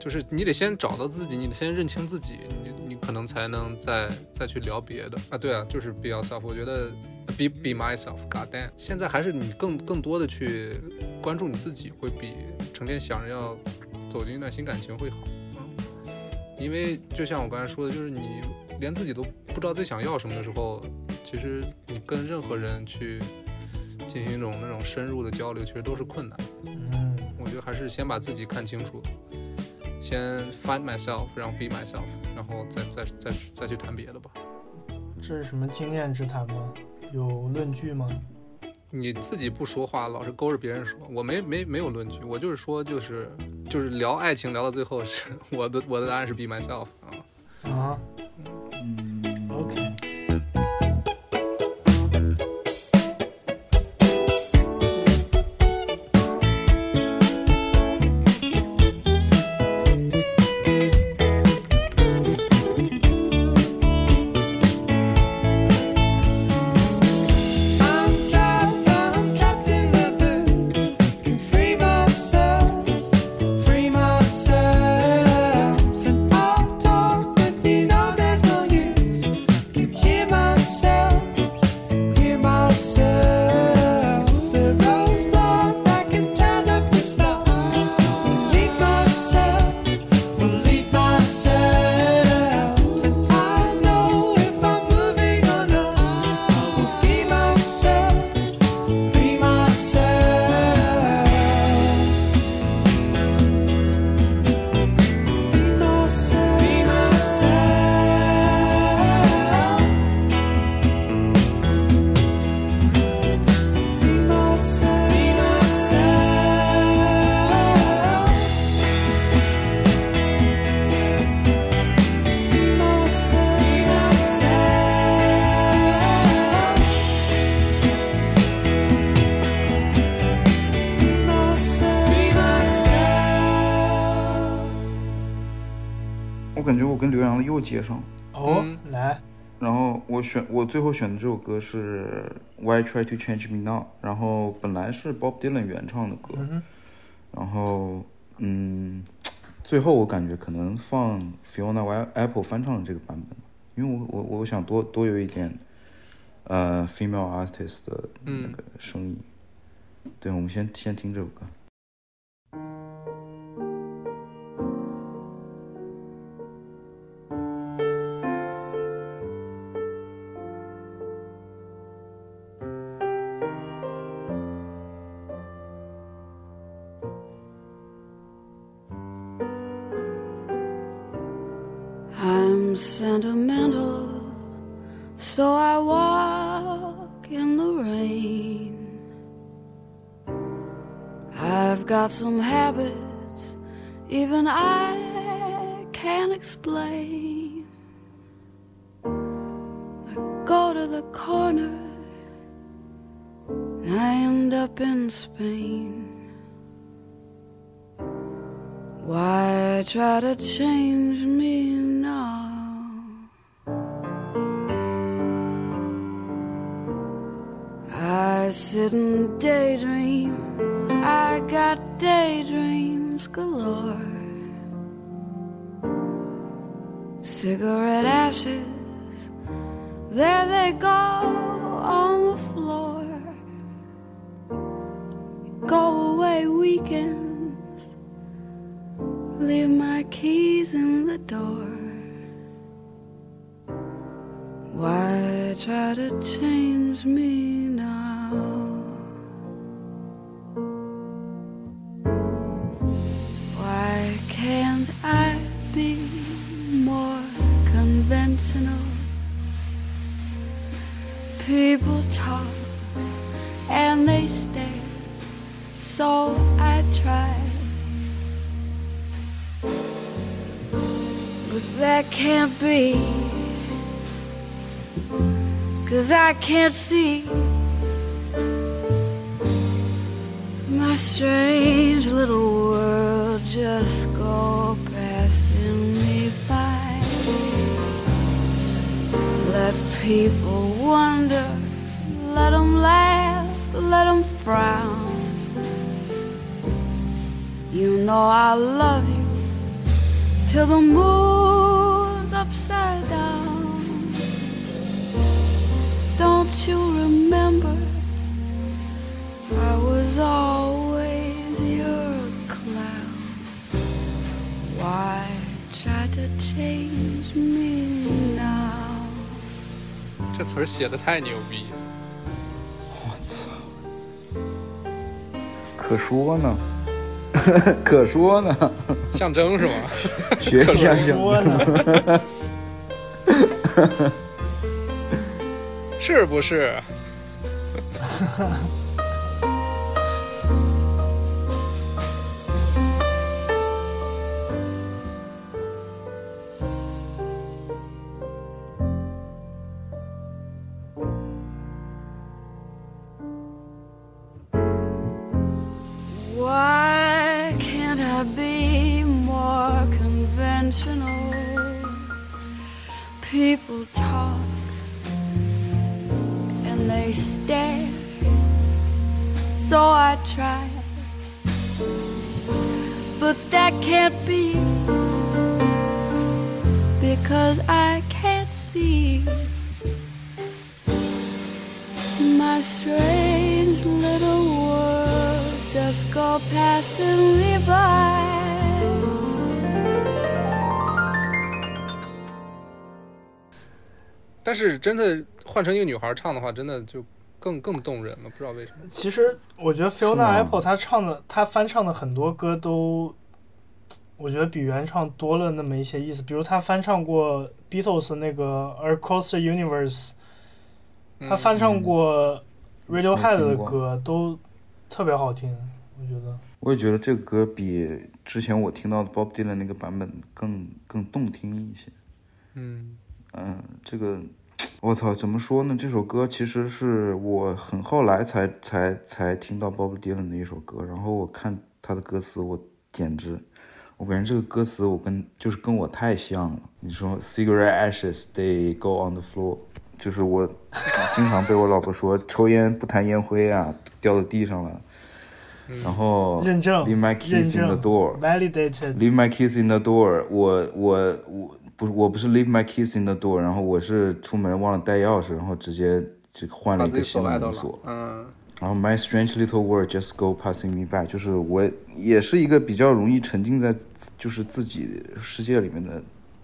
就是你得先找到自己，你得先认清自己，你你可能才能再再去聊别的啊。对啊，就是 be yourself。我觉得 be be myself，God damn，现在还是你更更多的去关注你自己，会比成天想着要走进一段新感情会好。嗯，因为就像我刚才说的，就是你连自己都不知道自己想要什么的时候，其实你跟任何人去进行一种那种深入的交流，其实都是困难。嗯，我觉得还是先把自己看清楚，先 find myself，然后 be myself，然后再再再再去谈别的吧。这是什么经验之谈吗？有论据吗？你自己不说话，老是勾着别人说，我没没没有论据，我就是说就是就是聊爱情聊到最后是我的我的答案是 be myself 啊。啊。嗯，最后选的这首歌是 Why Try to Change Me Now，然后本来是 Bob Dylan 原唱的歌，嗯，然后嗯，最后我感觉可能放 Fiona Apple 翻唱的这个版本，因为我我我想多多有一点呃 female artist 的那嗯个声音。对，我们先先听这首歌。Some habits, even I can't explain. I go to the corner, and I end up in Spain. Why try to change me now? I sit and daydream. I got daydreams galore. Cigarette ashes, there they go on the floor. Go away weekends leave my keys in the door. Why try to change me now? People talk and they stare, so I try. But that can't be. Cause I can't see my strange little world just go people wonder, let them laugh, let them frown. You know I love you till the moon's upside down. Don't you remember? I was always your clown. Why try to change me 词儿写的太牛逼了。我操，可说呢，*laughs* 可说呢，象征是吗？*laughs* 学一下象说呢，*laughs* 是不是？是真的换成一个女孩唱的话，真的就更更动人了，不知道为什么。其实我觉得是 Fiona 吗 Apple 她唱的，她翻唱的很多歌都，我觉得比原唱多了那么一些意思。比如她翻唱过 Beatles 那个《Across the Universe》，她翻唱过 Radiohead 的歌，都特别好听。我觉得，我也觉得这个歌比之前我听到的 Bob Dylan 那个版本更更动听一些。嗯，嗯，这个我操，怎么说呢？这首歌其实是我很后来才才才听到 Bob Dylan 的一首歌，然后我看他的歌词，我简直，我感觉这个歌词我跟就是跟我太像了。你说 cigarette ashes they go on the floor，就是我经常被我老婆说抽烟不弹烟灰啊，掉到地上了。然后认证 leave my keys in the door，validated，Leave my keys in the door 我。我我不是我不是 leave my keys in the door，然后我是出门忘了带钥匙，然后直接就换了一个新的门锁。。嗯，然后 my strange little world just go passing me by，就是我也是一个比较容易沉浸在就是自己世界里面的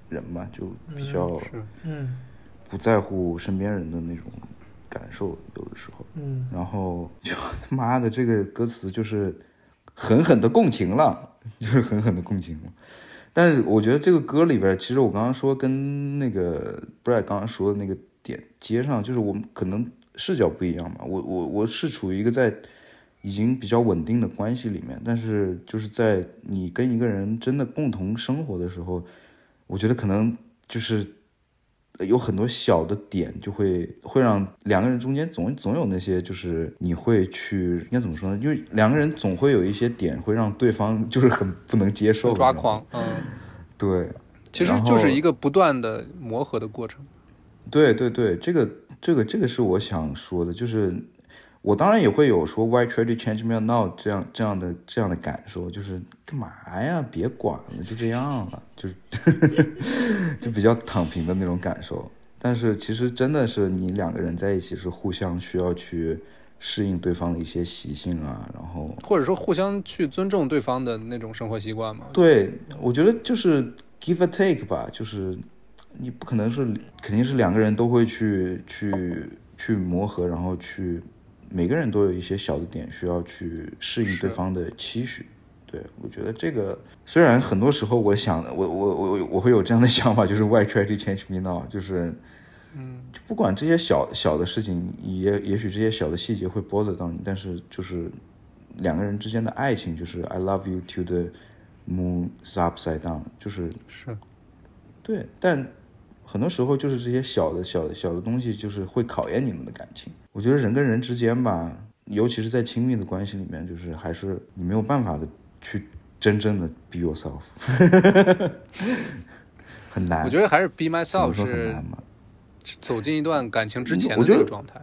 人嘛，就比较嗯不在乎身边人的那种感受，有的时候。嗯，*laughs* 然后就他妈的这个歌词就是狠狠的共情了，就是狠狠的共情了。但是我觉得这个歌里边，其实我刚刚说跟那个 Brad 刚刚说的那个点接上，就是我们可能视角不一样嘛。我我我是处于一个在已经比较稳定的关系里面，但是就是在你跟一个人真的共同生活的时候，我觉得可能就是有很多小的点，就会会让两个人中间总总有那些，就是你会去应该怎么说呢？因为两个人总会有一些点会让对方就是很不能接受，抓狂。嗯，对，其实就是一个不断的磨合的过程。对对对，这个这个这个是我想说的，就是我当然也会有说 Why try to change me now 这样这样的这样的感受，就是干嘛呀？别管了，就这样了，就是 *laughs* 就比较躺平的那种感受。但是其实真的是你两个人在一起是互相需要去适应对方的一些习性啊，然后或者说互相去尊重对方的那种生活习惯嘛。对，我觉得就是 give a take 吧，就是你不可能是肯定是两个人都会去去去磨合，然后去每个人都有一些小的点需要去适应对方的期许。对，我觉得这个虽然很多时候我想我我我我会有这样的想法，就是 why try to change me now，就是嗯，就不管这些小小的事情，也也许这些小的细节会 bother 到你，但是就是两个人之间的爱情，就是 I love you to the moon upside down，就是是对，但很多时候就是这些小的小的小的东西，就是会考验你们的感情。我觉得人跟人之间吧，尤其是在亲密的关系里面，就是还是你没有办法的去真正的 be yourself，*laughs* 很难。我觉得还是 be myself 是很是难嘛？走进一段感情之前的我觉得那个状态。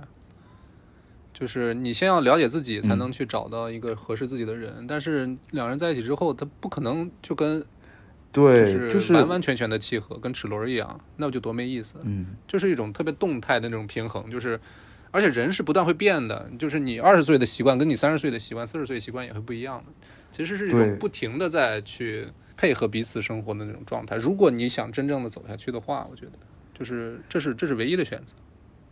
就是你先要了解自己，才嗯能去找到一个合适自己的人。但是两人在一起之后，他不可能就跟对，就就是完完全全的契合，跟齿轮一样，那我就多没意思。嗯，就是一种特别动态的那种平衡，就是而且人是不断会变的，就是你二十岁的习惯跟你三十岁的习惯、四十岁的习惯也会不一样的。其实是一种不停的在去配合彼此生活的那种状态。如果你想真正的走下去的话，我觉得就是这是这是唯一的选择。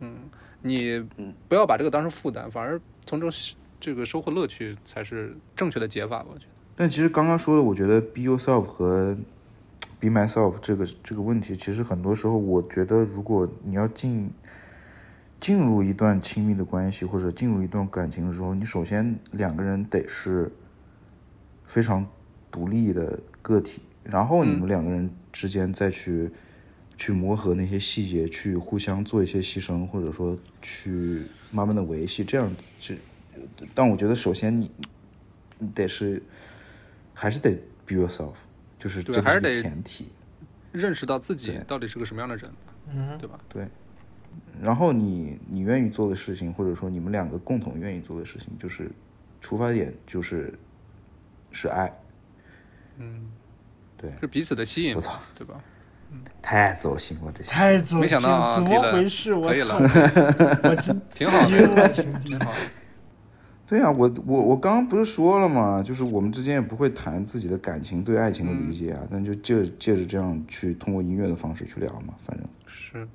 嗯，你不要把这个当成负担，反而从中这个收获乐趣才是正确的解法吧。我觉得。但其实刚刚说的，我觉得 be yourself 和 be myself 这个这个问题，其实很多时候，我觉得如果你要进进入一段亲密的关系，或者进入一段感情的时候，你首先两个人得是非常独立的个体，然后你们两个人之间再去、去磨合那些细节，去互相做一些牺牲，或者说去慢慢的维系，这样这。但我觉得首先你你得是还是得 be yourself，就是这还是得前提。认识到自己到底是个什么样的人，嗯对吧？对，然后你你愿意做的事情，或者说你们两个共同愿意做的事情，就是出发点就是是爱。嗯，对，是彼此的吸引我，操，对吧？太走心了这些。太走心没想到啊了，怎么回事？我可以操了！*laughs* 我真挺好的 *laughs* 挺。好。*laughs* 对啊，我我我刚刚不是说了吗？就是我们之间也不会谈自己的感情对爱情的理解啊，但就借借着这样去通过音乐的方式去聊嘛，反正是，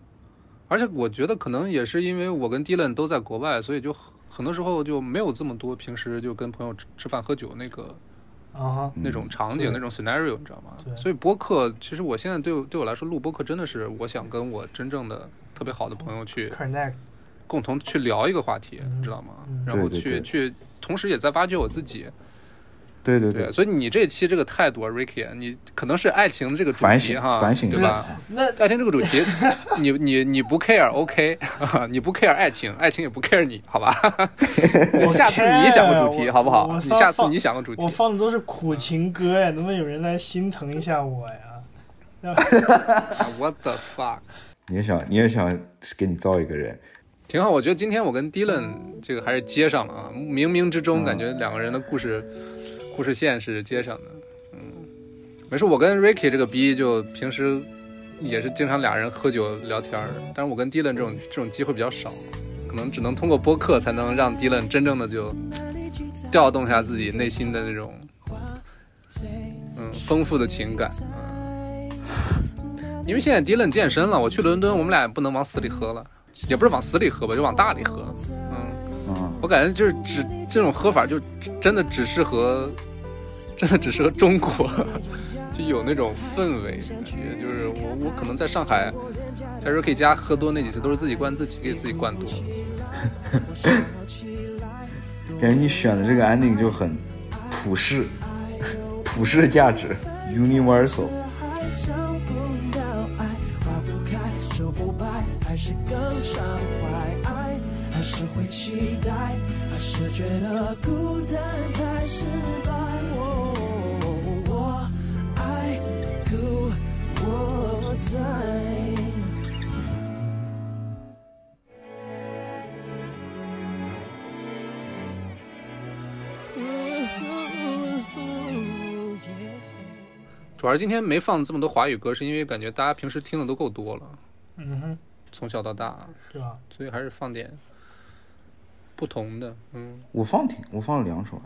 而且我觉得可能也是因为我跟 Dylan 都在国外，所以就很很多时候就没有这么多平时就跟朋友吃吃饭喝酒那个啊哈，那种场景、对那种 scenario，你知道吗对？所以播客其实我现在对我对我来说录播客真的是我想跟我真正的特别好的朋友去 connect，共同去聊一个话题，你知道吗嗯？然后对对去去，同时也在挖掘我自己。对对对，所以你这期这个态度啊，Ricky，你可能是爱情这个主反省题哈，反省对吧？那爱情这个主题，*laughs* 你你你不 care OK，*laughs* 你不 care 爱情，爱情也不 care 你，好吧？*laughs* 我下次你想个主题好不好？你下次你想个主题我。放的都是苦情歌呀，能不能有人来心疼一下我呀？What the fuck？你也想你也想给你造一个人，挺好，我觉得今天我跟 Dylan 这个还是接上了啊，冥冥之中感觉两个人的故事、故事线是接上的。嗯，没事，我跟 Ricky 这个逼就平时也是经常俩人喝酒聊天儿，但是我跟 Dylan 这种这种机会比较少，可能只能通过播客才能让 Dylan 真正的就调动下自己内心的那种嗯丰富的情感。嗯因为现在 Dylan 健身了，我去伦敦，我们俩也不能往死里喝了，也不是往死里喝吧，就往大里喝。嗯，嗯，我感觉就是只这种喝法就真的只适合，*laughs* 真的只适合中国，*laughs* 就有那种氛围感觉。就是我我可能在上海，在 Ricky 家喝多那几次都是自己灌自己，给自己灌多。*laughs* 感觉你选的这个 ending 就很普世，普世的价值，universal。找不到爱，花不开，手不白，还是更伤怀。爱还是会期待，还是觉得孤单太失败。哦我爱故我在。主要是今天没放这么多华语歌，是因为感觉大家平时听的都够多了，嗯哼，从小到大，对吧？所以还是放点不同的。嗯，我放挺，我放了两首啊。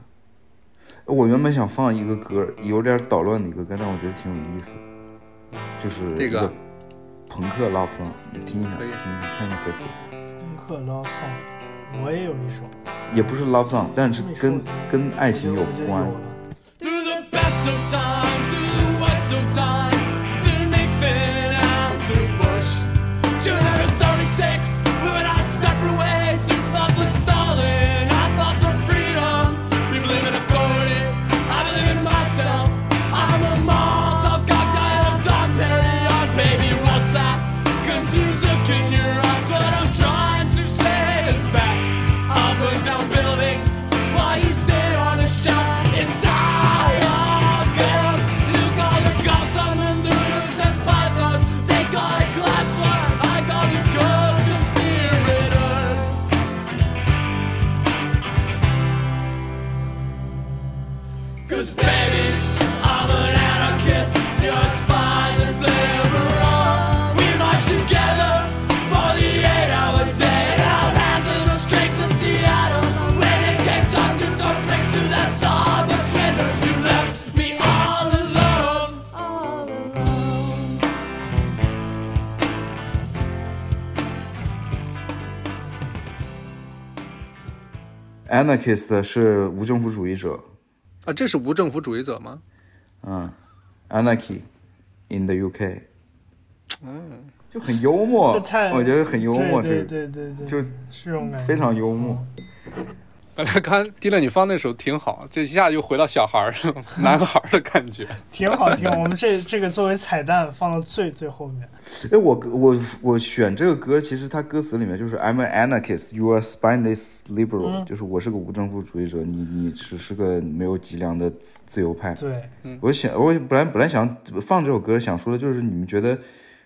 我原本想放一个歌，有点捣乱的一个歌，但我觉得挺有意思，就是这个朋克 love song，你听一下，可以。听一下，看一下歌词，朋克 love song，我也有一首，也不是 love song，但是跟跟爱情有关 anarchist 是无政府主义者，啊，这是无政府主义者吗？嗯，anarchy in the UK，嗯，就很幽默，我觉得很幽默，对这对对对对，就是这种感觉，非常幽默。本来刚刚迪乐你放那首挺好，这一下就回到小孩儿 *laughs* 男孩儿的感觉。挺好挺好。我们这这个作为彩蛋放到最最后面。哎，我我我选这个歌，其实它歌词里面就是 I'm an anarchist, you are spineless liberal，、嗯就是我是个无政府主义者，你你只是个没有脊梁的自自由派。对，我想，我本来本来想放这首歌，想说的就是你们觉得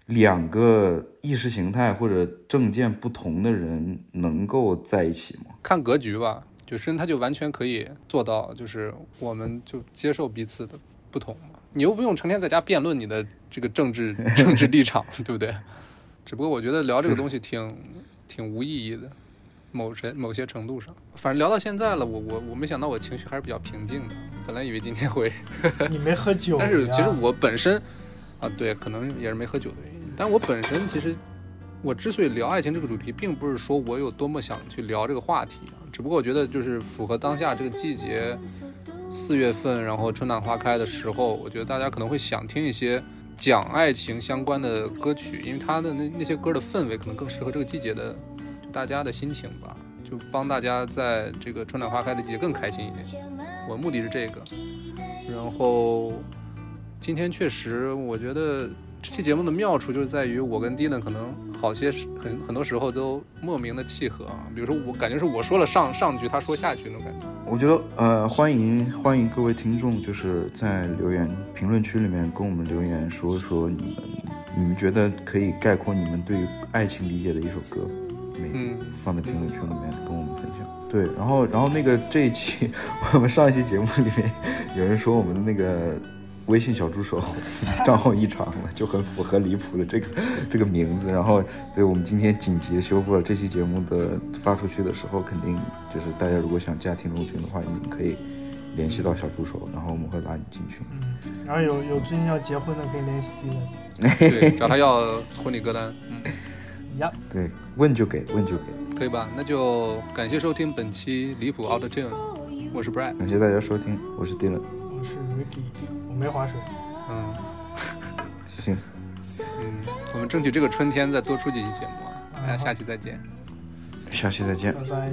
两个意识形态或者政见不同的人能够在一起吗？看格局吧，就深他就完全可以做到，就是我们就接受彼此的不同嘛。你又不用成天在家辩论你的这个政治 *laughs* 政治立场，对不对？只不过我觉得聊这个东西挺挺无意义的，某些某些程度上，反正聊到现在了，我我我没想到我情绪还是比较平静的。本来以为今天会，*laughs* 你没喝酒，但是其实我本身啊，对，可能也是没喝酒的原因。但我本身其实，我之所以聊爱情这个主题，并不是说我有多么想去聊这个话题啊，只不过我觉得就是符合当下这个季节，四月份，然后春暖花开的时候，我觉得大家可能会想听一些讲爱情相关的歌曲，因为它的那那些歌的氛围可能更适合这个季节的大家的心情吧，就帮大家在这个春暖花开的季节更开心一点。我目的是这个，然后今天确实，我觉得这期节目的妙处就是在于我跟 Dylan 可能好些时很很多时候都莫名的契合啊，比如说我感觉是我说了上上句，他说下句那种感觉。我觉得呃，欢迎欢迎各位听众，就是在留言评论区里面跟我们留言说说你们你们觉得可以概括你们对于爱情理解的一首歌，没、嗯放在评论区里面跟我们分享。对，然后然后那个这一期 *laughs* 我们上一期节目里面有人说我们的那个微信小助手 *laughs* 账号异常了，就很符合离谱的这个 *laughs* 这个名字。然后，对我们今天紧急地修复了这期节目的发出去的时候，肯定就是大家如果想加听众群的话，你们可以联系到小助手，然后我们会拉你进群。嗯，然后有有最近要结婚的可以联系 Dylan 对，找他要 *laughs* 婚礼歌单，嗯，呀。对，问就给，问就给。可以吧？那就感谢收听本期离谱 Out Tune，我是 Brad，感谢大家收听，我是 Dylan。我是 Ricky，我没划水。嗯 *laughs* 行，嗯，我们争取这个春天再多出几期节目啊，大家下期再见。下期再见拜。拜。